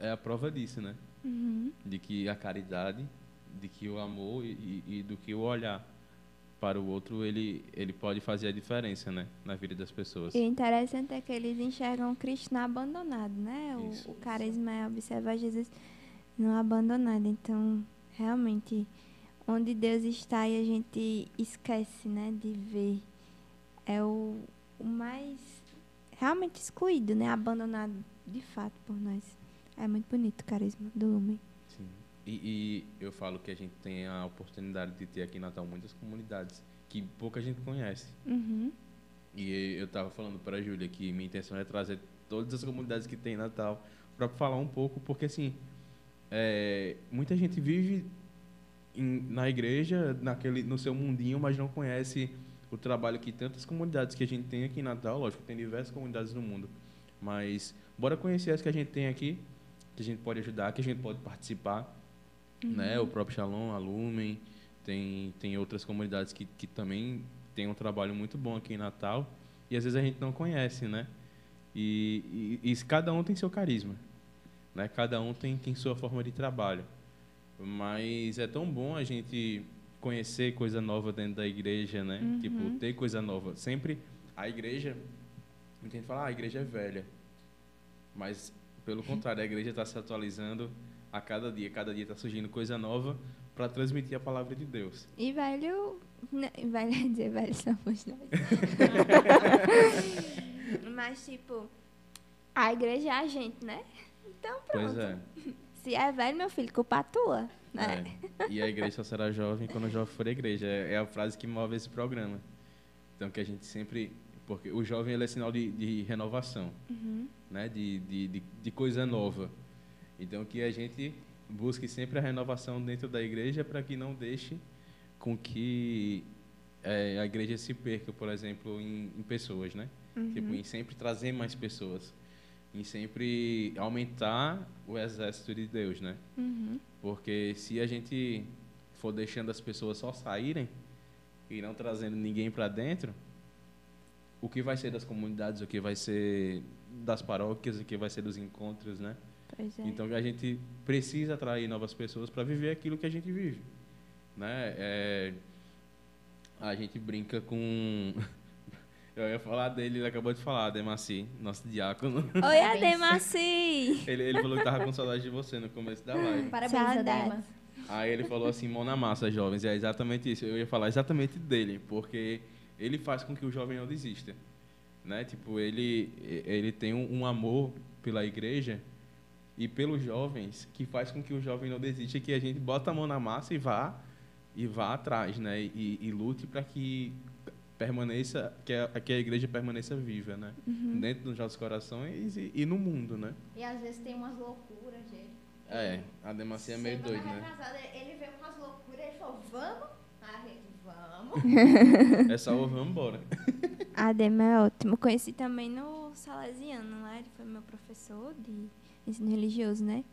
é a prova disso, né? Uhum. De que a caridade, de que o amor e, e- e do que o olhar para o outro, ele, ele pode fazer a diferença, né? Na vida das pessoas. E o interessante é que eles enxergam o Cristo não abandonado, né? Isso. O, o carisma é observar Jesus não abandonado. Então, realmente, onde Deus está e a gente esquece, né, de ver, é o, o mais realmente excluído, né? Abandonado de fato por nós. É muito bonito o carisma do Lumen. E, e eu falo que a gente tem a oportunidade de ter aqui em Natal muitas comunidades que pouca gente conhece. Uhum. E eu estava falando para a Júlia que minha intenção é trazer todas as comunidades que tem em Natal para falar um pouco, porque assim, é, muita gente vive em- na igreja, naquele, no seu mundinho, mas não conhece o trabalho que tantas comunidades que a gente tem aqui em Natal, lógico, tem diversas comunidades no mundo, mas bora conhecer as que a gente tem aqui, que a gente pode ajudar, que a gente pode participar, né? O próprio Shalom, a Lumen, tem, tem outras comunidades que, que também têm um trabalho muito bom aqui em Natal e às vezes a gente não conhece, né? E, e, e cada um tem seu carisma, né? Cada um tem, tem sua forma de trabalho. Mas é tão bom a gente conhecer coisa nova dentro da igreja, né? Uhum. Tipo, ter coisa nova. Sempre a igreja, muita gente fala, ah, a igreja é velha. Mas, pelo contrário, a igreja está se atualizando a cada dia. Cada dia está surgindo coisa nova para transmitir a palavra de Deus. E velho. né, Velho é dizer, velho somos nós. Mas, tipo, a igreja é a gente, né? Então, pronto. Pois é. Se é velho, meu filho, culpa tua. Né? é. E a igreja só será jovem quando o jovem for a igreja. É, é a frase que move esse programa. Então, que a gente sempre... Porque o jovem ele é sinal de, de renovação. Uhum. né, de, de, de, de coisa nova. Então, que a gente busque sempre a renovação dentro da igreja para que não deixe com que é, a igreja se perca, por exemplo, em, em pessoas, né? Uhum. Tipo, em sempre trazer mais pessoas. Em sempre aumentar o exército de Deus, né? Uhum. Porque se a gente for deixando as pessoas só saírem e não trazendo ninguém para dentro, o que vai ser das comunidades, o que vai ser das paróquias, o que vai ser dos encontros, né? Pois é. Então a gente precisa atrair novas pessoas para viver aquilo que a gente vive, né? É, a gente brinca com eu ia falar dele, ele acabou de falar, Demaci, nosso diácono. Oi. Ademaci! Ele, ele falou que tava com saudade de você no começo da live. Parabéns. Adema. Aí ele falou assim, mão na massa, jovens. E é exatamente isso. Eu ia falar exatamente dele, porque ele faz com que o jovem não desista. Né? Tipo, ele, ele tem um, um amor pela igreja e pelos jovens que faz com que o jovem não desista, que a gente bota a mão na massa e vá e vá atrás, né? E, e lute para que permaneça, que a, que a igreja permaneça viva, né? Dentro dos nossos corações e, e no mundo, né? E às vezes tem umas loucuras, gente. É, a Demacia é meio doido, né? retrasada, Ele veio com umas loucuras, ele falou, vamos? A gente, vamos. É só o vamos embora. Adema é ótimo. Conheci também no Salesiano lá, ele foi meu professor de ensino religioso, né?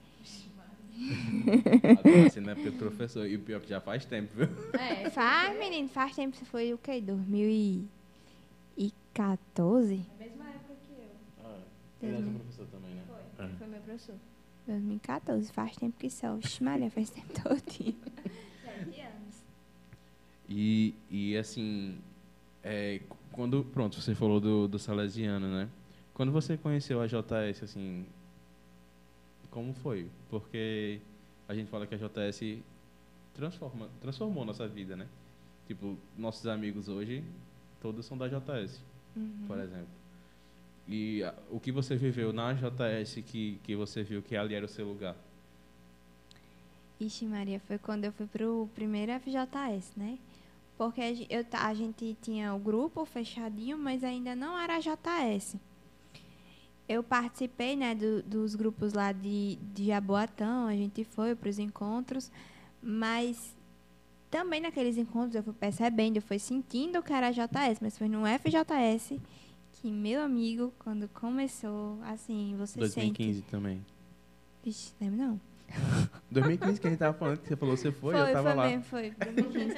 A Demacia não é porque professor. E o pior é que já faz tempo, viu? É, Faz, menino, faz tempo, você foi o quê? 2014? a mesma época que eu. Ele é Uhum. seu professor também, né? Foi, É. ele foi meu professor. 2014, faz tempo que só. Oxe, Maria, faz tempo todinho. Sete anos. E, e assim, é, quando, pronto, você falou do, do Salesiano, né? Quando você conheceu a JS, assim, como foi? Porque a gente fala que a JS transforma, transformou nossa vida, né? Tipo, nossos amigos hoje, todos são da JS, Uhum. por exemplo. E a- o que você viveu na JS que, que você viu que ali era o seu lugar? Ixi, Maria, foi quando eu fui pro primeiro FJS, né? Porque a gen- eu, a gente tinha o grupo fechadinho, mas ainda não era JS. Eu participei, né, do- dos grupos lá de, de Jaboatão, a gente foi para os encontros, mas também naqueles encontros eu fui percebendo, eu fui sentindo que era JS, mas foi no FJS que, meu amigo, quando começou, assim, você 2015 também. sente... Ixi, lembro não. 2015 que a gente tava falando, que você falou, você foi, eu tava foi lá. mesmo, foi. 2015.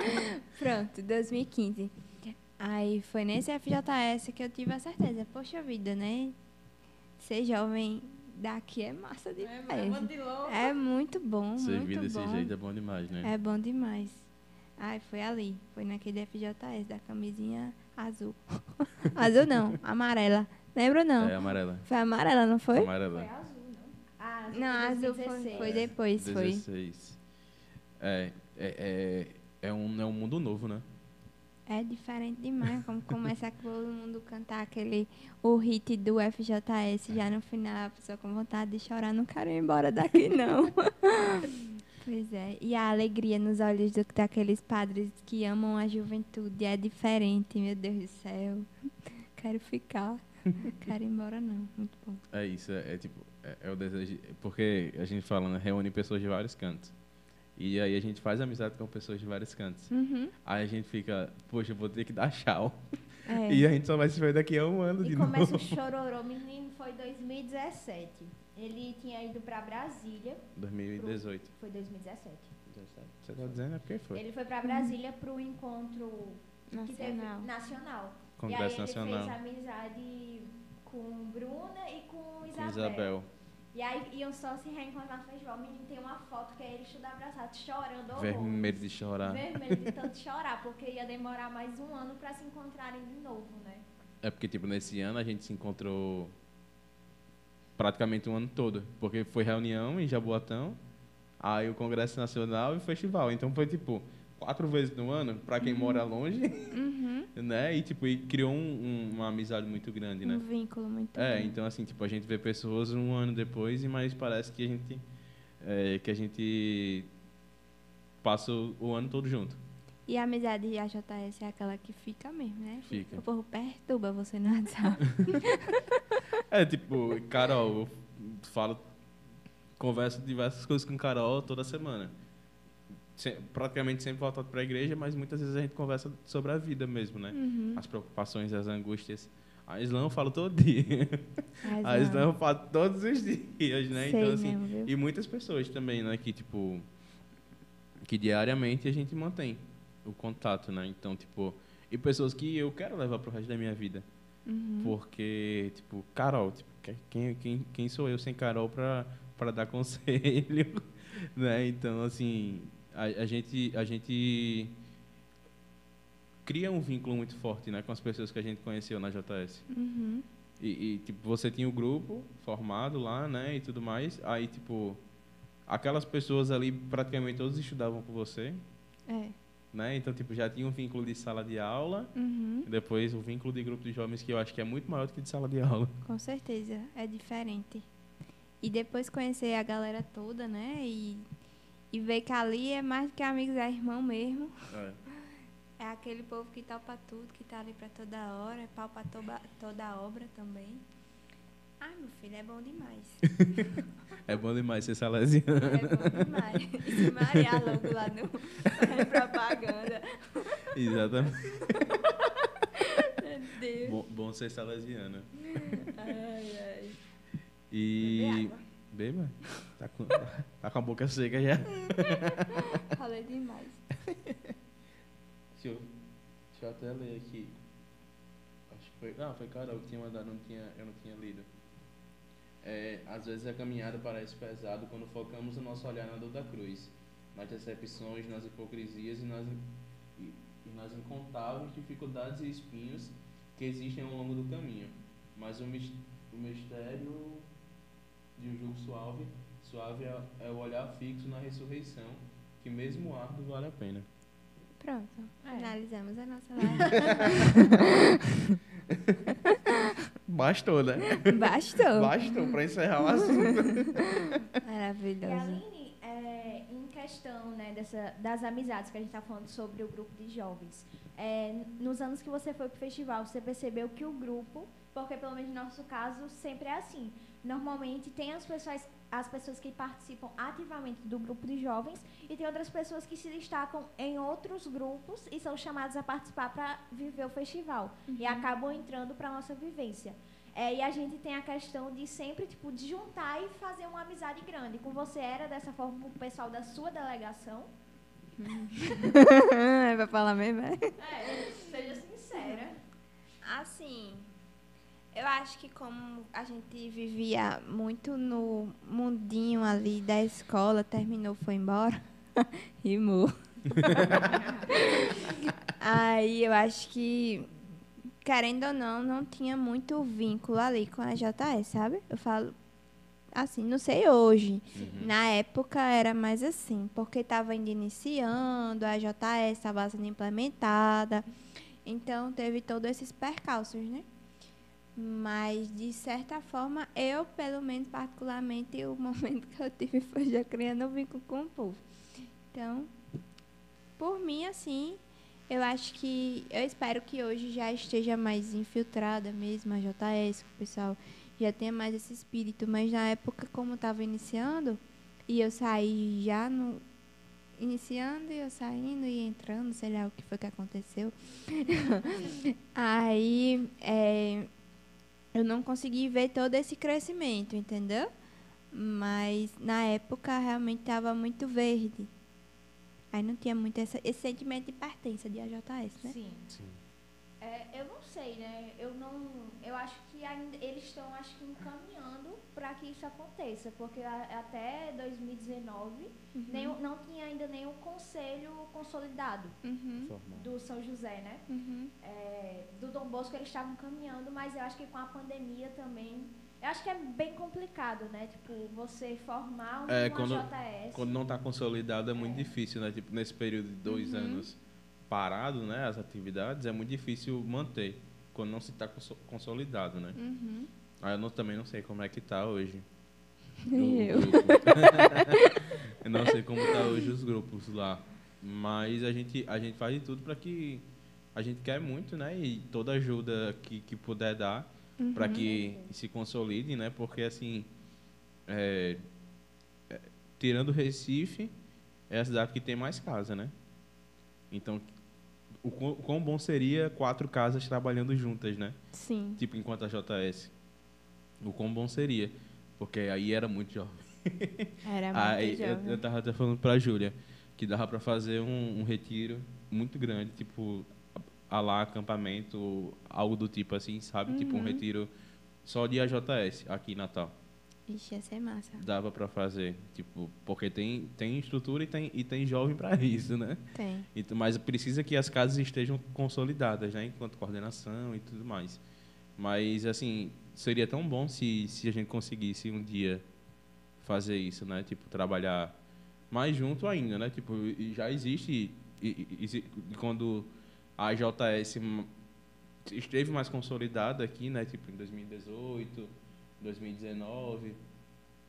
Pronto, 2015. Aí foi nesse FJS que eu tive a certeza. Poxa vida, né? Ser jovem daqui é massa É, demais. louco. É muito bom, Servir muito desse bom. jeito é bom demais, né? É bom demais. Ai, foi ali. Foi naquele FJS da camisinha azul. azul não, amarela. Lembra não? É amarela. Foi amarela, não foi? Foi Amarela. azul, não? Ah, azul Não, foi azul foi, 2016. foi depois, foi. 16. É, é, é, é, um, é um mundo novo, né? É diferente demais, como começa todo mundo cantar aquele o hit do FJS já no final, a pessoa com vontade de chorar, não quero ir embora daqui não. pois é, e a alegria nos olhos do, daqueles padres que amam a juventude é diferente, meu Deus do céu. Quero ficar, quero ir embora não, muito bom. É isso, é, é tipo, é, é o desejo. Porque a gente fala, né? Reúne pessoas de vários cantos. E aí a gente faz amizade com pessoas de vários cantos. Uhum, Aí a gente fica, poxa, eu vou ter que dar tchau. é. E a gente só vai se ver daqui a um ano de E começa novo. o chororô, menino, foi 2017. Ele tinha ido pra Brasília. 2018. Foi 2017. Você tá dizendo é porque foi. Ele foi pra Brasília pro encontro que teve Nacional. nacional. Congresso e aí Nacional. ele fez amizade com Bruna e com Com Isabel. Isabel. E aí iam só se reencontrar no festival. O menino tem uma foto que é eles tudo abraçado, chorando. Vermelho de chorar. Vermelho de tanto chorar, porque ia demorar mais um ano pra se encontrarem de novo, né? É porque, tipo, nesse ano a gente se encontrou praticamente o ano todo. Porque foi reunião em Jaboatão, aí o Congresso Nacional e o festival. Então foi, tipo, quatro vezes no ano, pra quem mora longe, Uhum, né? E, tipo, e criou um- um- uma amizade muito grande, né? um vínculo muito É, bom. então, assim, tipo, a gente vê pessoas um ano depois, e mas parece que a gente, é, que a gente passa o, o ano todo junto. E a amizade de AJS é aquela que fica mesmo, né? Fica. O povo perturba você no WhatsApp. É, tipo, Carol, eu falo, converso diversas coisas com Carol toda semana. Praticamente sempre voltado para a igreja, mas muitas vezes a gente conversa sobre a vida mesmo, né? Uhum. As preocupações, as angústias. A Islã eu falo todo dia. A Islã eu falo todos os dias, né? Sei então, assim, mesmo, e muitas pessoas também, né? Que, tipo, que diariamente a gente mantém o contato, né? Então, tipo, e pessoas que eu quero levar pro resto da minha vida. Uhum. Porque, tipo, Carol, tipo, que- quem, quem, quem sou eu sem Carol pra dar conselho, né? Então, assim, a, a, gente, a gente cria um vínculo muito forte, né? Com as pessoas que a gente conheceu na JS. Uhum. E, e, tipo, você tinha o grupo formado lá, né? E tudo mais. Aí, tipo, aquelas pessoas ali, praticamente todos estudavam com você, É. né? Então, tipo, já tinha um vínculo de sala de aula. Uhum. Depois o vínculo de grupo de jovens, que eu acho que é muito maior do que de sala de aula. Com certeza, é diferente. E depois conhecer a galera toda, né? E, e ver que ali é mais do que amigos, é irmão mesmo. É aquele povo que topa tudo, que tá ali pra toda hora, é pau pra toda, toda obra também. Ai, meu filho, é bom demais. É bom demais ser salesiano. É bom demais. Se Maria logo lá no fazendo propaganda. Exatamente. Deus. Bom, bom ser salesiano. Ai, ai. E. Beba. Tá com, tá com a boca seca já. Falei demais. Deixa eu, deixa eu até ler aqui. Acho que foi. Não, foi Carol que tinha mandado, não tinha, eu não tinha lido. É, às vezes a caminhada parece pesado quando focamos o nosso olhar na dor da cruz, nas decepções, nas hipocrisias e nas, e, e nas incontáveis dificuldades e espinhos que existem ao longo do caminho. Mas o, o mistério de um jugo suave, suave é, é o olhar fixo na ressurreição, que mesmo árduo vale a pena. Pronto, É. finalizamos a nossa live. Bastou, né? Bastou. Bastou para encerrar o assunto. E Maravilhoso. Aline, é, em questão né, dessa, das amizades que a gente está falando sobre o grupo de jovens, é, nos anos que você foi para o festival, você percebeu que o grupo, porque pelo menos no nosso caso sempre é assim, normalmente tem as pessoas, as pessoas que participam ativamente do grupo de jovens e tem outras pessoas que se destacam em outros grupos e são chamadas a participar para viver o festival e acabam entrando para nossa vivência. É, e a gente tem a questão de sempre, tipo, de juntar e fazer uma amizade grande. Com você era dessa forma com o pessoal da sua delegação? é pra falar mesmo, é? É, seja sincera. Assim, eu acho que como a gente vivia muito no mundinho ali da escola, terminou, foi embora, rimou. Aí eu acho que, querendo ou não, não tinha muito vínculo ali com a JS, sabe? Eu falo assim, não sei hoje. Na época era mais assim, porque estava ainda iniciando, a JS estava sendo implementada. Então teve todos esses percalços, né? Mas de certa forma, eu, pelo menos particularmente, o momento que eu tive foi já criando um vínculo com o povo. Então, por mim, assim, eu acho que. Eu espero que hoje já esteja mais infiltrada mesmo a JS, que o pessoal já tenha mais esse espírito. Mas na época, como estava iniciando, e eu saí já no. Iniciando e eu saindo e entrando, sei lá o que foi que aconteceu. Aí é, eu não consegui ver todo esse crescimento, entendeu? Mas na época realmente estava muito verde. Aí não tinha muito essa- esse sentimento de pertença de AJS, né? Sim. É, eu não sei, né? Eu não. Eu acho que ainda eles estão, acho que, encaminhando para que isso aconteça. Porque a- até 2019 nenhum, não tinha ainda nenhum conselho consolidado Uhum, do São José, né? uhum. É, do Dom Bosco eles estavam caminhando, mas eu acho que com a pandemia também. Eu acho que é bem complicado, né? Tipo, você formar um, É, uma quando- JS. Quando não está consolidado é muito difícil, né? Tipo, nesse período de dois Uhum. anos parado, né? As atividades, é muito difícil manter. Quando não se está consolidado, né? Uhum. Aí eu não- também não sei como é que tá hoje. Nem eu. eu não sei como tá hoje os grupos lá. Mas a gente, a gente faz de tudo para que a gente quer muito, né? E toda ajuda que, que puder dar para que se consolide, né? Porque assim, é, é, tirando Recife, é a cidade que tem mais casa, né? Então, o quão, o quão bom seria quatro casas trabalhando juntas, né? Sim. Tipo, enquanto a JS. O quão bom seria. Porque aí era muito jovem. Era muito Aí eu, jovem. eu tava até falando pra Júlia que dava pra fazer um, um retiro muito grande, tipo, a lá acampamento, algo do tipo assim, sabe? Tipo um Uhum. retiro só de AJS aqui em Natal. Ixi, ia ser massa. Dava pra fazer, tipo, porque tem, tem estrutura e tem, e tem jovem pra isso, né? Tem. Então, mas precisa que as casas estejam consolidadas, né? Enquanto coordenação e tudo mais. Mas, assim, seria tão bom se, se a gente conseguisse um dia fazer isso, né? Tipo, trabalhar mais junto ainda, né? Tipo, e já existe... E, e- e e quando a JS esteve mais consolidada aqui, né? Tipo, em 2018, 2019,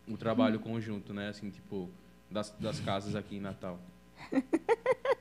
o trabalho conjunto, né? Assim, tipo, das, das casas aqui em Natal.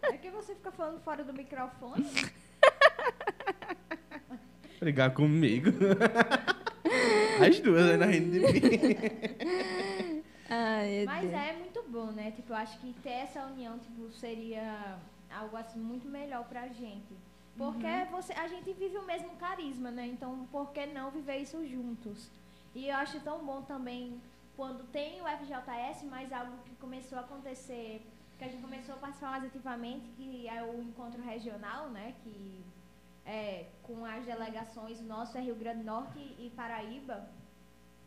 É que você fica falando fora do microfone. Brigar comigo. As duas, né? Rindo de mim. Ai, Mas Deus. é muito bom, né? Tipo, eu acho que ter essa união, tipo, seria algo assim muito melhor pra gente. Porque você, a gente vive o mesmo carisma, né? Então, por que não viver isso juntos? E eu acho tão bom também quando tem o FJS, mas algo que começou a acontecer, que a gente começou a participar mais ativamente, que é o encontro regional, né? Que é com as delegações, o nosso é Rio Grande do Norte e Paraíba.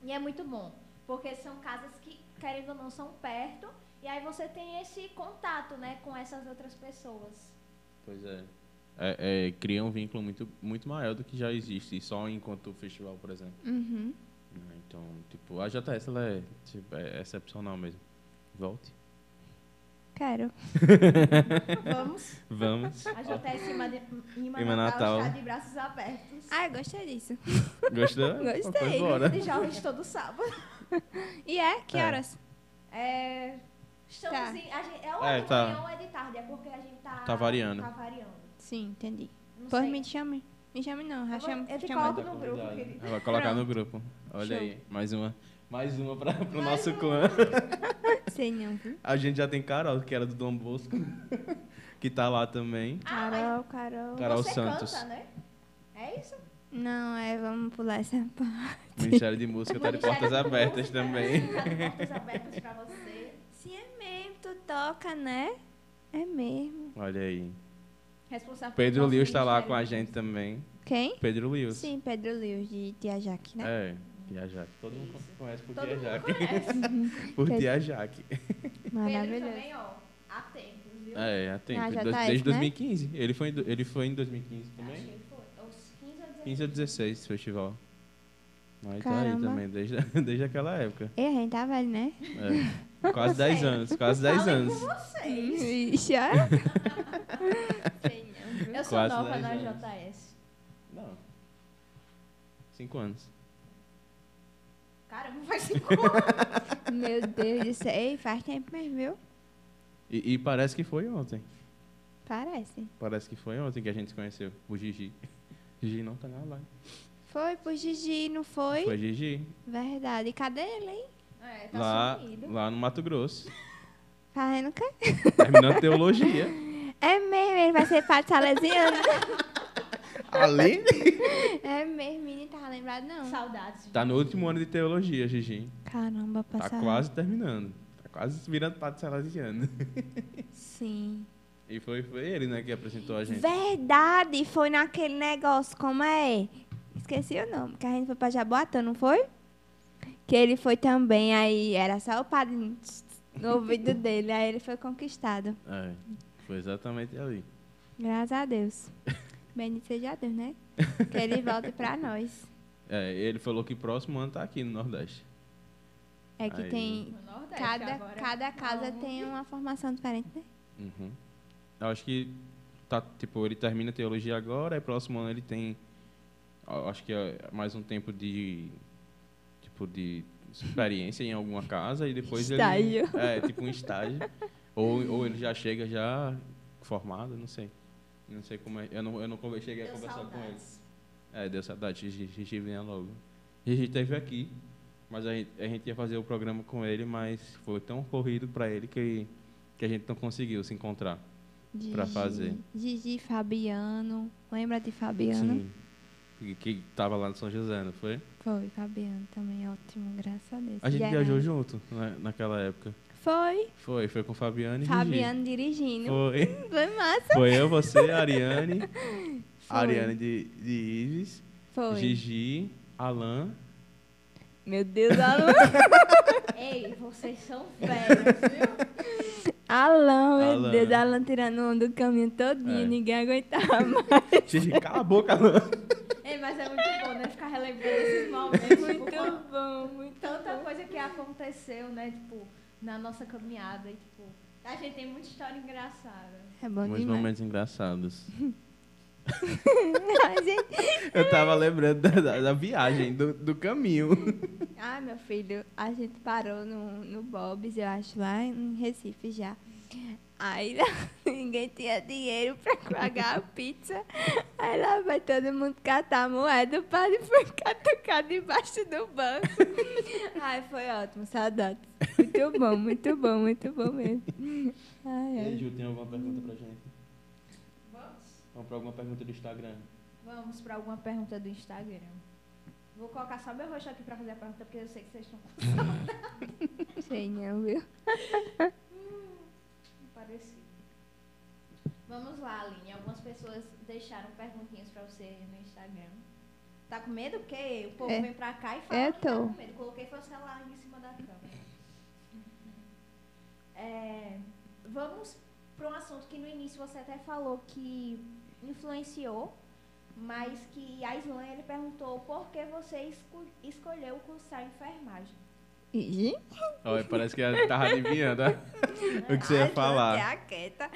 E é muito bom, porque são casas que, querendo ou não, são perto, e aí você tem esse contato, né, com essas outras pessoas. Pois é. É, é, Cria um vínculo muito, muito maior do que já existe, só enquanto festival, por exemplo. Uhum. Então, tipo, a JS ela é, tipo, é excepcional mesmo. Volte. Quero. Vamos. Vamos. A JS Ima, Ima Ima Natal, Natal. está de braços abertos. Ah, eu gostei disso. Gostou? Gostei. Bora. De jovens todo sábado. E é? Que É. horas? É, estamos Tá. em, a gente, é ou É, é de tá. ou é de tarde, é porque a gente tá, Tá variando. Tá variando. Sim, entendi. Não Pois sei. me chame. Me chame não, já Eu vou- chame. eu te chama- coloco no grupo, querido. Vai colocar no Pronto. grupo. Olha Show. aí, mais uma. Mais uma para pro Mais nosso clã. Sei não, viu? A gente já tem Carol, que era do Dom Bosco, que tá lá também. Ah, Carol, Carol. Carol Você Santos. canta, né? É isso? Não, é, vamos pular essa parte. Ministério de Música tá de portas abertas também. Tá de portas abertas pra você. Sim, é mesmo, tu toca, né? É mesmo. Olha aí. Responsável Pedro pelo nosso Lewis tá lá com a gente também. Quem? Pedro Lewis. Sim, Pedro Lewis, de Tia Jaque, né? É, Tia Jaque. Todo mundo conhece por Todo Tia Jaque. conhece. Por. Tia Jaque. Pedro Maravilhoso. também, ó, há tempos, viu? É, há tempo. Ah, já tá desde né? 2015. Ele foi, ele foi em 2015 também? Acho que foi. Os 15 ou 16. 15 ou 16 esse festival. Aí tá aí Caramba. também, desde, desde aquela época. E a gente tá velho, né? É. Quase 10 anos, quase 10 Falem anos. por vocês. É? Viu? Eu sou Quase nova 10 na anos. JS. Não. 5 anos. Caramba, faz 5 anos. Meu Deus do céu. Ei, faz tempo mesmo, viu? E, e parece que foi ontem. Parece. Parece que foi ontem que a gente se conheceu. O Gigi. Gigi não tá na live. Foi pro Gigi, não foi? Foi Gigi. Verdade. E cadê ele, hein? É, tá Lá, sumido. lá no Mato Grosso. Fazendo o quê? Terminando teologia. É mesmo, ele vai ser padre salesiano. Além. é mesmo, menino, tava lembrado não. Saudades. Tá no último ano de teologia, Gigi. Caramba, Tá passar. quase terminando. Tá quase virando padre salesiano. Sim. E foi, foi ele, né, que apresentou a gente. Verdade, foi naquele negócio, como é? Esqueci o nome, que a gente foi pra Jaboatão, não foi? Que ele foi também, aí era só o padre no ouvido dele, aí ele foi conquistado. É, foi exatamente ali. Graças a Deus. Bendito seja Deus, né? Que ele volte pra nós. É, ele falou que próximo ano tá aqui no Nordeste. É que Aí. tem. Nordeste Cada, agora. cada casa Vamos. tem uma formação diferente, né? Uhum. Eu acho que tá, tipo, ele termina teologia agora, aí próximo ano ele tem eu acho que é mais um tempo de tipo de experiência em alguma casa e depois Estágio. ele é tipo um estágio ou, ou ele já chega já formado, não sei. Não sei como é. Eu não eu não cheguei a Deu conversar com ele. saudades. É, deu saudade. Gigi, Gigi venha logo. Gigi esteve aqui, mas a gente, a gente ia fazer o programa com ele, mas foi tão corrido para ele que que a gente não conseguiu se encontrar para fazer. Gigi Fabiano. Lembra de Fabiano? Sim. Que, que tava lá no São José, não foi? Foi, Fabiano também, ótimo, graças a Deus. A gente Já viajou era. junto né, naquela época. Foi, Foi, foi com Fabiano e Fabiano dirigindo. Foi. Foi massa. Foi eu, você, a Ariane, Foi. Ariane de, de Ives, Foi. Gigi, Alan. Meu Deus, Alan. Ei, vocês são velhos, viu? Alan, meu Alan. Deus, Alan tirando onda do caminho todinho, É. ninguém aguentava mais. Gigi, cala a boca, Alan. Ei, mas é muito bom, né? Ficar relembrando esses momentos. Muito tipo, bom, muito tanta bom. coisa que aconteceu, né? Tipo, na nossa caminhada. E, tipo, a gente tem muita história engraçada. É bom Muitos demais. momentos engraçados. Eu tava lembrando da, da- da viagem, do, do caminho. Ai, meu filho, a gente parou no, no Bob's, eu acho, lá em Recife já. Aí lá, ninguém tinha dinheiro pra pagar a pizza. Aí lá vai todo mundo catar a moeda, o padre foi catucar debaixo do banco. Ai, foi ótimo, saudades. Muito bom, muito bom, muito bom mesmo. Ai, E aí. Ju, tem alguma pergunta pra gente? Vamos? Vamos pra alguma pergunta do Instagram? Vamos pra alguma pergunta do Instagram. Vou colocar só meu rosto aqui pra fazer a pergunta, porque eu sei que vocês estão com Sei não, viu? Parecido. Vamos lá, Aline. Algumas pessoas deixaram perguntinhas pra você no Instagram. Tá com medo? Porque o povo É. vem pra cá e fala que tá tô. com medo. Coloquei foi o celular em cima da câmera. É, vamos para um assunto que no início você até falou que influenciou, mas que a Islã ele perguntou por que você esco- escolheu cursar enfermagem. Olha, parece que ela tava adivinhando ó, o que você ia ai, falar. Joana, quieta.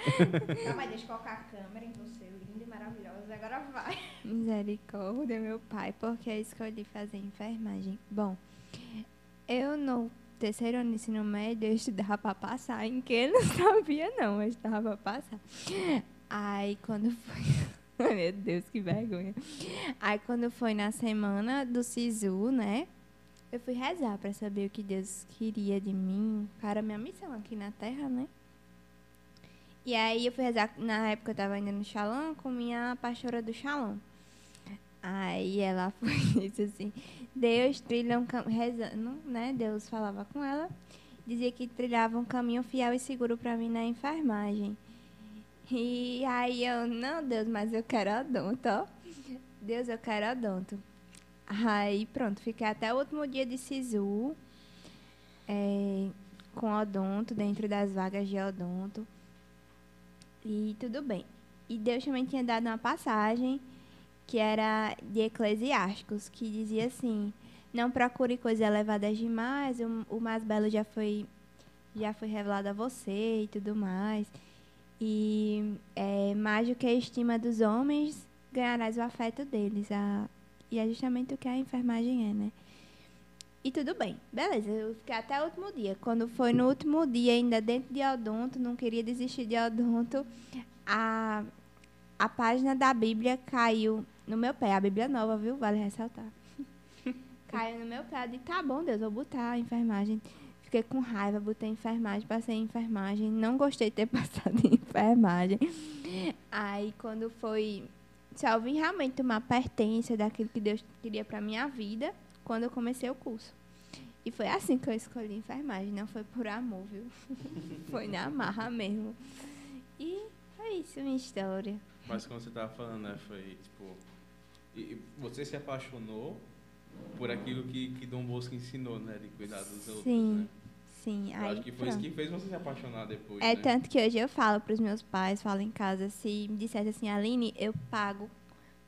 Não, mas deixa eu colocar a câmera em você, linda e maravilhosa. Agora vai. Misericórdia, meu pai, porque eu escolhi fazer enfermagem. Bom, eu no terceiro ano do ensino médio eu estudava para passar, em que eu não sabia não, eu estudava para passar. Aí quando foi. Meu Deus, que vergonha. Aí quando foi na semana do SISU, né? Eu fui rezar para saber o que Deus queria de mim, para minha missão aqui na Terra, né? E aí eu fui rezar, na época eu tava indo no Shalom com minha pastora do Shalom. Aí ela foi disse assim, Deus trilha um caminho, rezando, né? Deus falava com ela, dizia que trilhava um caminho fiel e seguro para mim na enfermagem. E aí eu, não, Deus, mas eu quero odonto, ó. Deus, eu quero odonto. Aí pronto, fiquei até o último dia de SISU, é, com odonto, dentro das vagas de odonto. E tudo bem. E Deus também tinha dado uma passagem que era de Eclesiásticos, que dizia assim: Não procure coisas elevadas demais, o, o mais belo já foi já foi revelado a você e tudo mais. E é, mais do que a estima dos homens, ganharás o afeto deles. A, e é justamente o que a enfermagem é, né? E tudo bem, beleza, eu fiquei até o último dia. Quando foi no último dia, ainda dentro de odonto, não queria desistir de odonto, a, a página da Bíblia caiu no meu pé. A Bíblia nova, viu? Vale ressaltar. caiu no meu pé. Eu disse, tá bom, Deus, vou botar a enfermagem. Fiquei com raiva, botei enfermagem, passei em enfermagem. Não gostei de ter passado em enfermagem. Aí, quando foi... Só vim realmente tomar pertença daquilo que Deus queria pra minha vida quando eu comecei o curso. E foi assim que eu escolhi enfermagem, não foi por amor, viu? foi na marra mesmo. E foi isso, minha história. Mas como você tava falando, né? Foi tipo. E você se apaixonou por aquilo que, que Dom Bosco ensinou, né? De cuidar dos outros, Sim, né? Sim. Eu Aí, acho que foi isso pronto. que fez você se apaixonar depois. É né? tanto que hoje eu falo para os meus pais, falo em casa, se me dissesse assim, Aline, eu pago,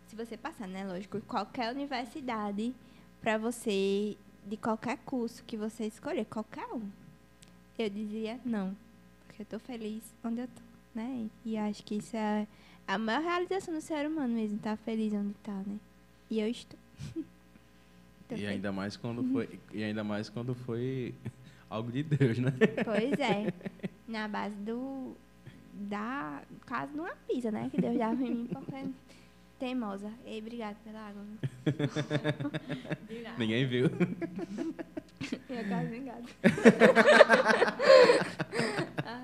se você passar, né, lógico, qualquer universidade para você, de qualquer curso que você escolher, qualquer um. Eu dizia não, porque eu tô feliz onde eu tô, né? E acho que isso é a maior realização do ser humano mesmo, estar feliz onde tá, né? E eu estou. E feliz. ainda mais quando foi. E ainda mais quando foi algo de Deus, né? Pois é. Na base do. Da. Quase de uma pizza, né? Que Deus já vem me importando. Teimosa. Ei, obrigada pela água. Ninguém viu. Eu quase vingado. ah,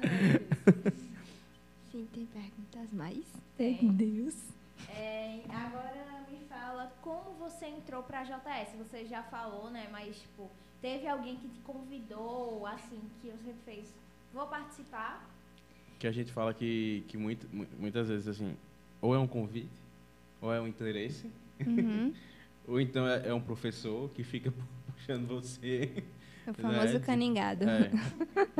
Sim, tem perguntas mais? Tem. É. Meu Deus. É, agora me fala como você entrou pra JS. Você já falou, né? Mas, tipo, teve alguém que te convidou, assim, que você fez, vou participar? Que a gente fala que, que muito, muitas vezes, assim, ou é um convite, ou é um interesse, Uhum. ou então é, é um professor que fica puxando você. O famoso Né? caningado. É,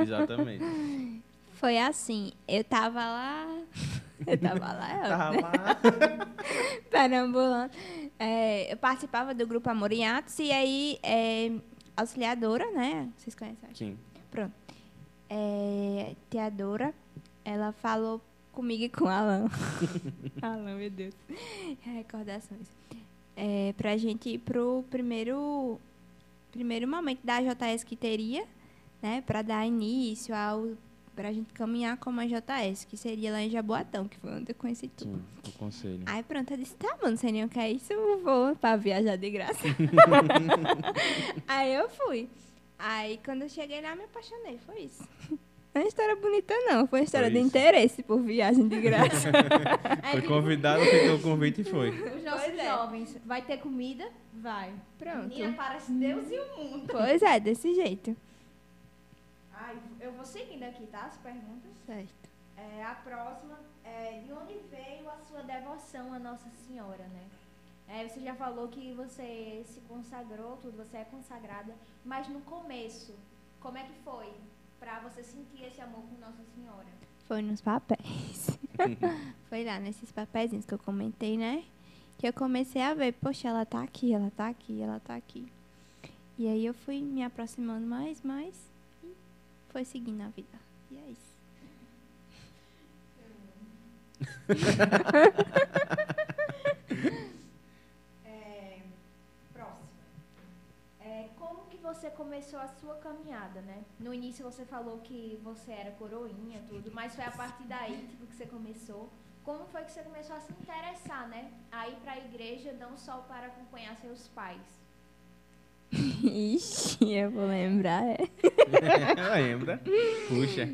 exatamente. Foi assim, eu tava lá. Eu tava lá, é Tá óbvio, né? lá. perambulando. É, eu participava do grupo Amor em Atos e aí, é, auxiliadora, né? Vocês conhecem? acho. Sim. Pronto. É, teadora, ela falou comigo e com o Alan. Alan, meu Deus. Recordações. É, pra gente ir pro primeiro, primeiro momento da JS que teria, né? Pra dar início ao. Pra gente caminhar como a JS, que seria lá em Jaboatão, que foi onde eu conheci tu. Sim, o conselho. Aí pronto, eu disse, tá, mano, não sei nem o que é isso, eu vou pra viajar de graça. Aí eu fui. Aí quando eu cheguei lá, me apaixonei, foi isso. Não é uma história bonita, não. Foi uma história Foi de interesse por viagem de graça. Foi convidado, aceitou o convite e foi. Os nossos Pois é. jovens, vai ter comida? Vai. Pronto. Menina, parece Deus e o mundo. Pois é, desse jeito. Ai, eu vou seguindo aqui, tá? As perguntas. Certo. É, a próxima é de onde veio a sua devoção a Nossa Senhora, né? É, você já falou que você se consagrou, tudo, você é consagrada, mas no começo, como é que foi pra você sentir esse amor por Nossa Senhora? Foi nos papéis. Foi lá nesses papéis que eu comentei, né? Que eu comecei a ver, poxa, ela tá aqui, ela tá aqui, ela tá aqui. E aí eu fui me aproximando mais, mais foi seguindo a vida. E é isso. É, próxima. É, como que você começou a sua caminhada, né? No início você falou que você era coroinha, tudo, mas foi a partir daí tipo, que você começou. Como foi que você começou a se interessar, né? A ir para a igreja, não só para acompanhar seus pais. Ixi, eu vou lembrar. é. Lembra? Puxa.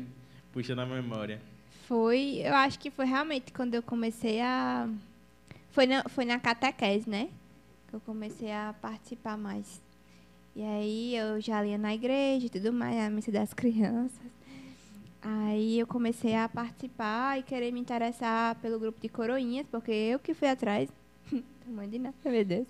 Puxa na memória. Foi, eu acho que foi realmente quando eu comecei a. Foi na, foi na catequese, né? Que eu comecei a participar mais. E aí eu já lia na igreja e tudo mais, a missa das crianças. Aí eu comecei a participar e querer me interessar pelo grupo de coroinhas, porque eu que fui atrás. Tamanho de nada, meu Deus.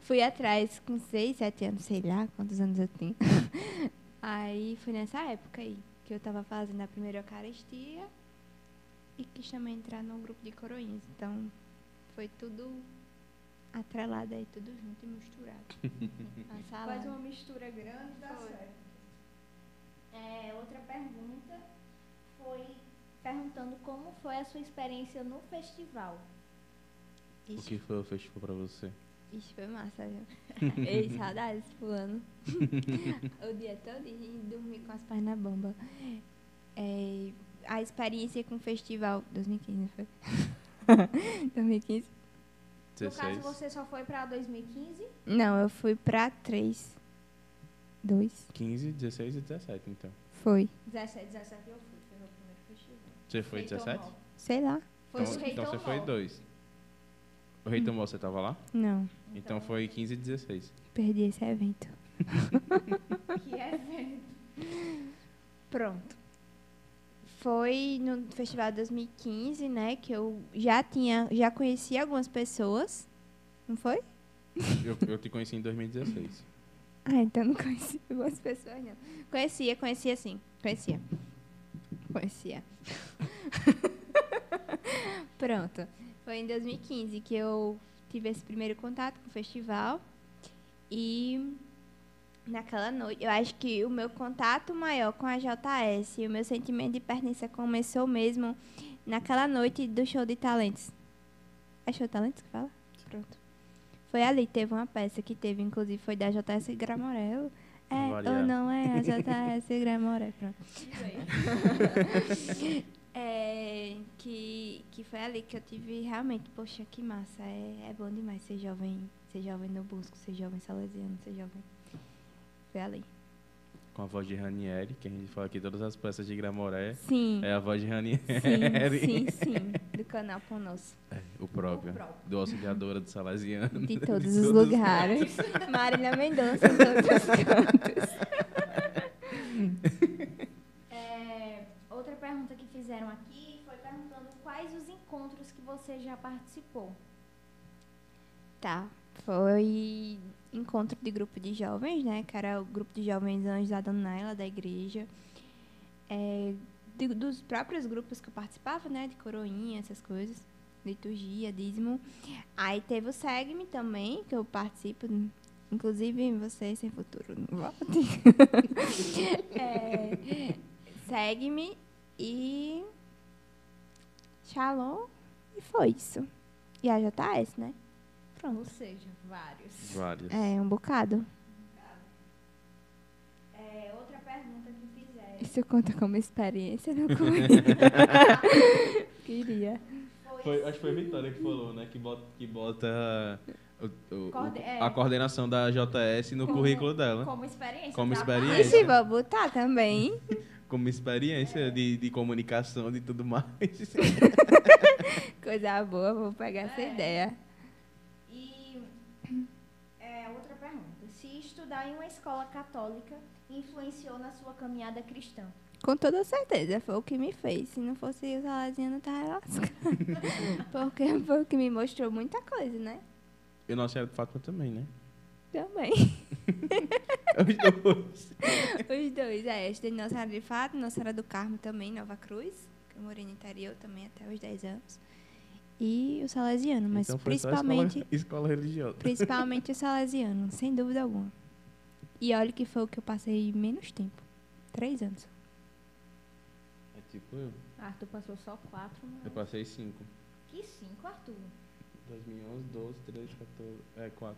Fui atrás com seis, sete anos, sei lá quantos anos eu tinha. Aí foi nessa época aí que eu tava fazendo a primeira Eucaristia e quis também entrar no grupo de coroinhas. Então foi tudo atrelado aí, tudo junto e misturado. Faz uma mistura grande e dá Foi. certo. É, outra pergunta foi perguntando como foi a sua experiência no festival. O Ixi, que foi o festival pra você? ixi, foi massa, viu? Ei, saudades, fulano. o dia todo e dormir com as pernas na bomba. É, a experiência com o festival 2015, não foi? 2015? No caso, 16? você só foi pra 2015? Não, eu fui pra 3. 2. 15, 16 e 17, então. Foi. 17, 17 eu fui, foi meu primeiro festival. Você foi Reitor 17? Mó. Sei lá. Foi então, o então você foi dois. O Rei Tomou, você tava lá? Não, Então foi 15 e 16. perdi esse evento. Que evento. Pronto. Foi no festival 2015, né, que eu já tinha, já conheci algumas pessoas. Não foi? Eu, eu te conheci em 2016. Ah, então não conheci algumas pessoas, não. Conhecia, conhecia sim. Conhecia. Conhecia. Pronto. Foi em 2015 que eu tive esse primeiro contato com o festival. E naquela noite, eu acho que o meu contato maior com a JS e o meu sentimento de pertença começou mesmo naquela noite do show de talentos. É show de talentos que fala? Pronto. Foi ali, teve uma peça que teve, inclusive, foi da JS Gramorel. É ou não é a JS Gramorel, pronto. É, que, que foi ali que eu tive realmente, poxa, que massa, é, é bom demais ser jovem, ser jovem no Busco, ser jovem salesiano, ser jovem. Foi ali. Com a voz de Ranieri, que a gente fala que todas as peças de Gramoré Sim, é a voz de Ranieri. sim, sim, sim, do canal Ponosso. É, O próprio. O próprio. Do auxiliadora do Salesiano. De todos os lugares. Marina Mendonça em todos os cantos. Pergunta que fizeram aqui foi perguntando quais os encontros que você já participou. Tá. Foi encontro de grupo de jovens, né? Que era o grupo de jovens Anjos da Dona Naila, da igreja. É, de- dos próprios grupos que eu participava, né? De coroinha, essas coisas. Liturgia, dízimo. Aí teve o SEGME também, que eu participo. Inclusive, você sem futuro, não volte. é, SEGME e Shalom. E foi isso. E a JS, né? Pronto. Ou seja, vários. Vários. É, um bocado. É, outra pergunta que fizeram Isso conta como experiência, não conta. Queria. foi, acho que foi a Vitória que falou, né? Que bota, que bota o- o- Coorde- é. a coordenação da JS no Como- currículo dela. como experiência. Como trabalho. experiência. Ixi, vou botar também. Como experiência de, de comunicação e tudo mais. Coisa boa, vou pegar essa É. ideia. E é, outra pergunta. Se estudar em uma escola católica influenciou na sua caminhada cristã? Com toda certeza, foi o que me fez. Se não fosse o Salazinho, não tava lascado. Porque foi o que me mostrou muita coisa, né? E Nossa Senhora de Fátima também, né? Também. Os dois. Os dois, é. Estudei Nossa Senhora de Fato, Nossa Senhora do Carmo também, Nova Cruz. Que eu morei no interior também até os 10 anos. E o Salesiano, mas então foi só principalmente... escola, escola religiosa. Principalmente o salesiano, sem dúvida alguma. E olha que foi o que eu passei menos tempo. Três anos. É tipo eu. Arthur passou só quatro, Eu mas... passei cinco. Que cinco, Arthur? 2011, 12, 13, 14. É, 4.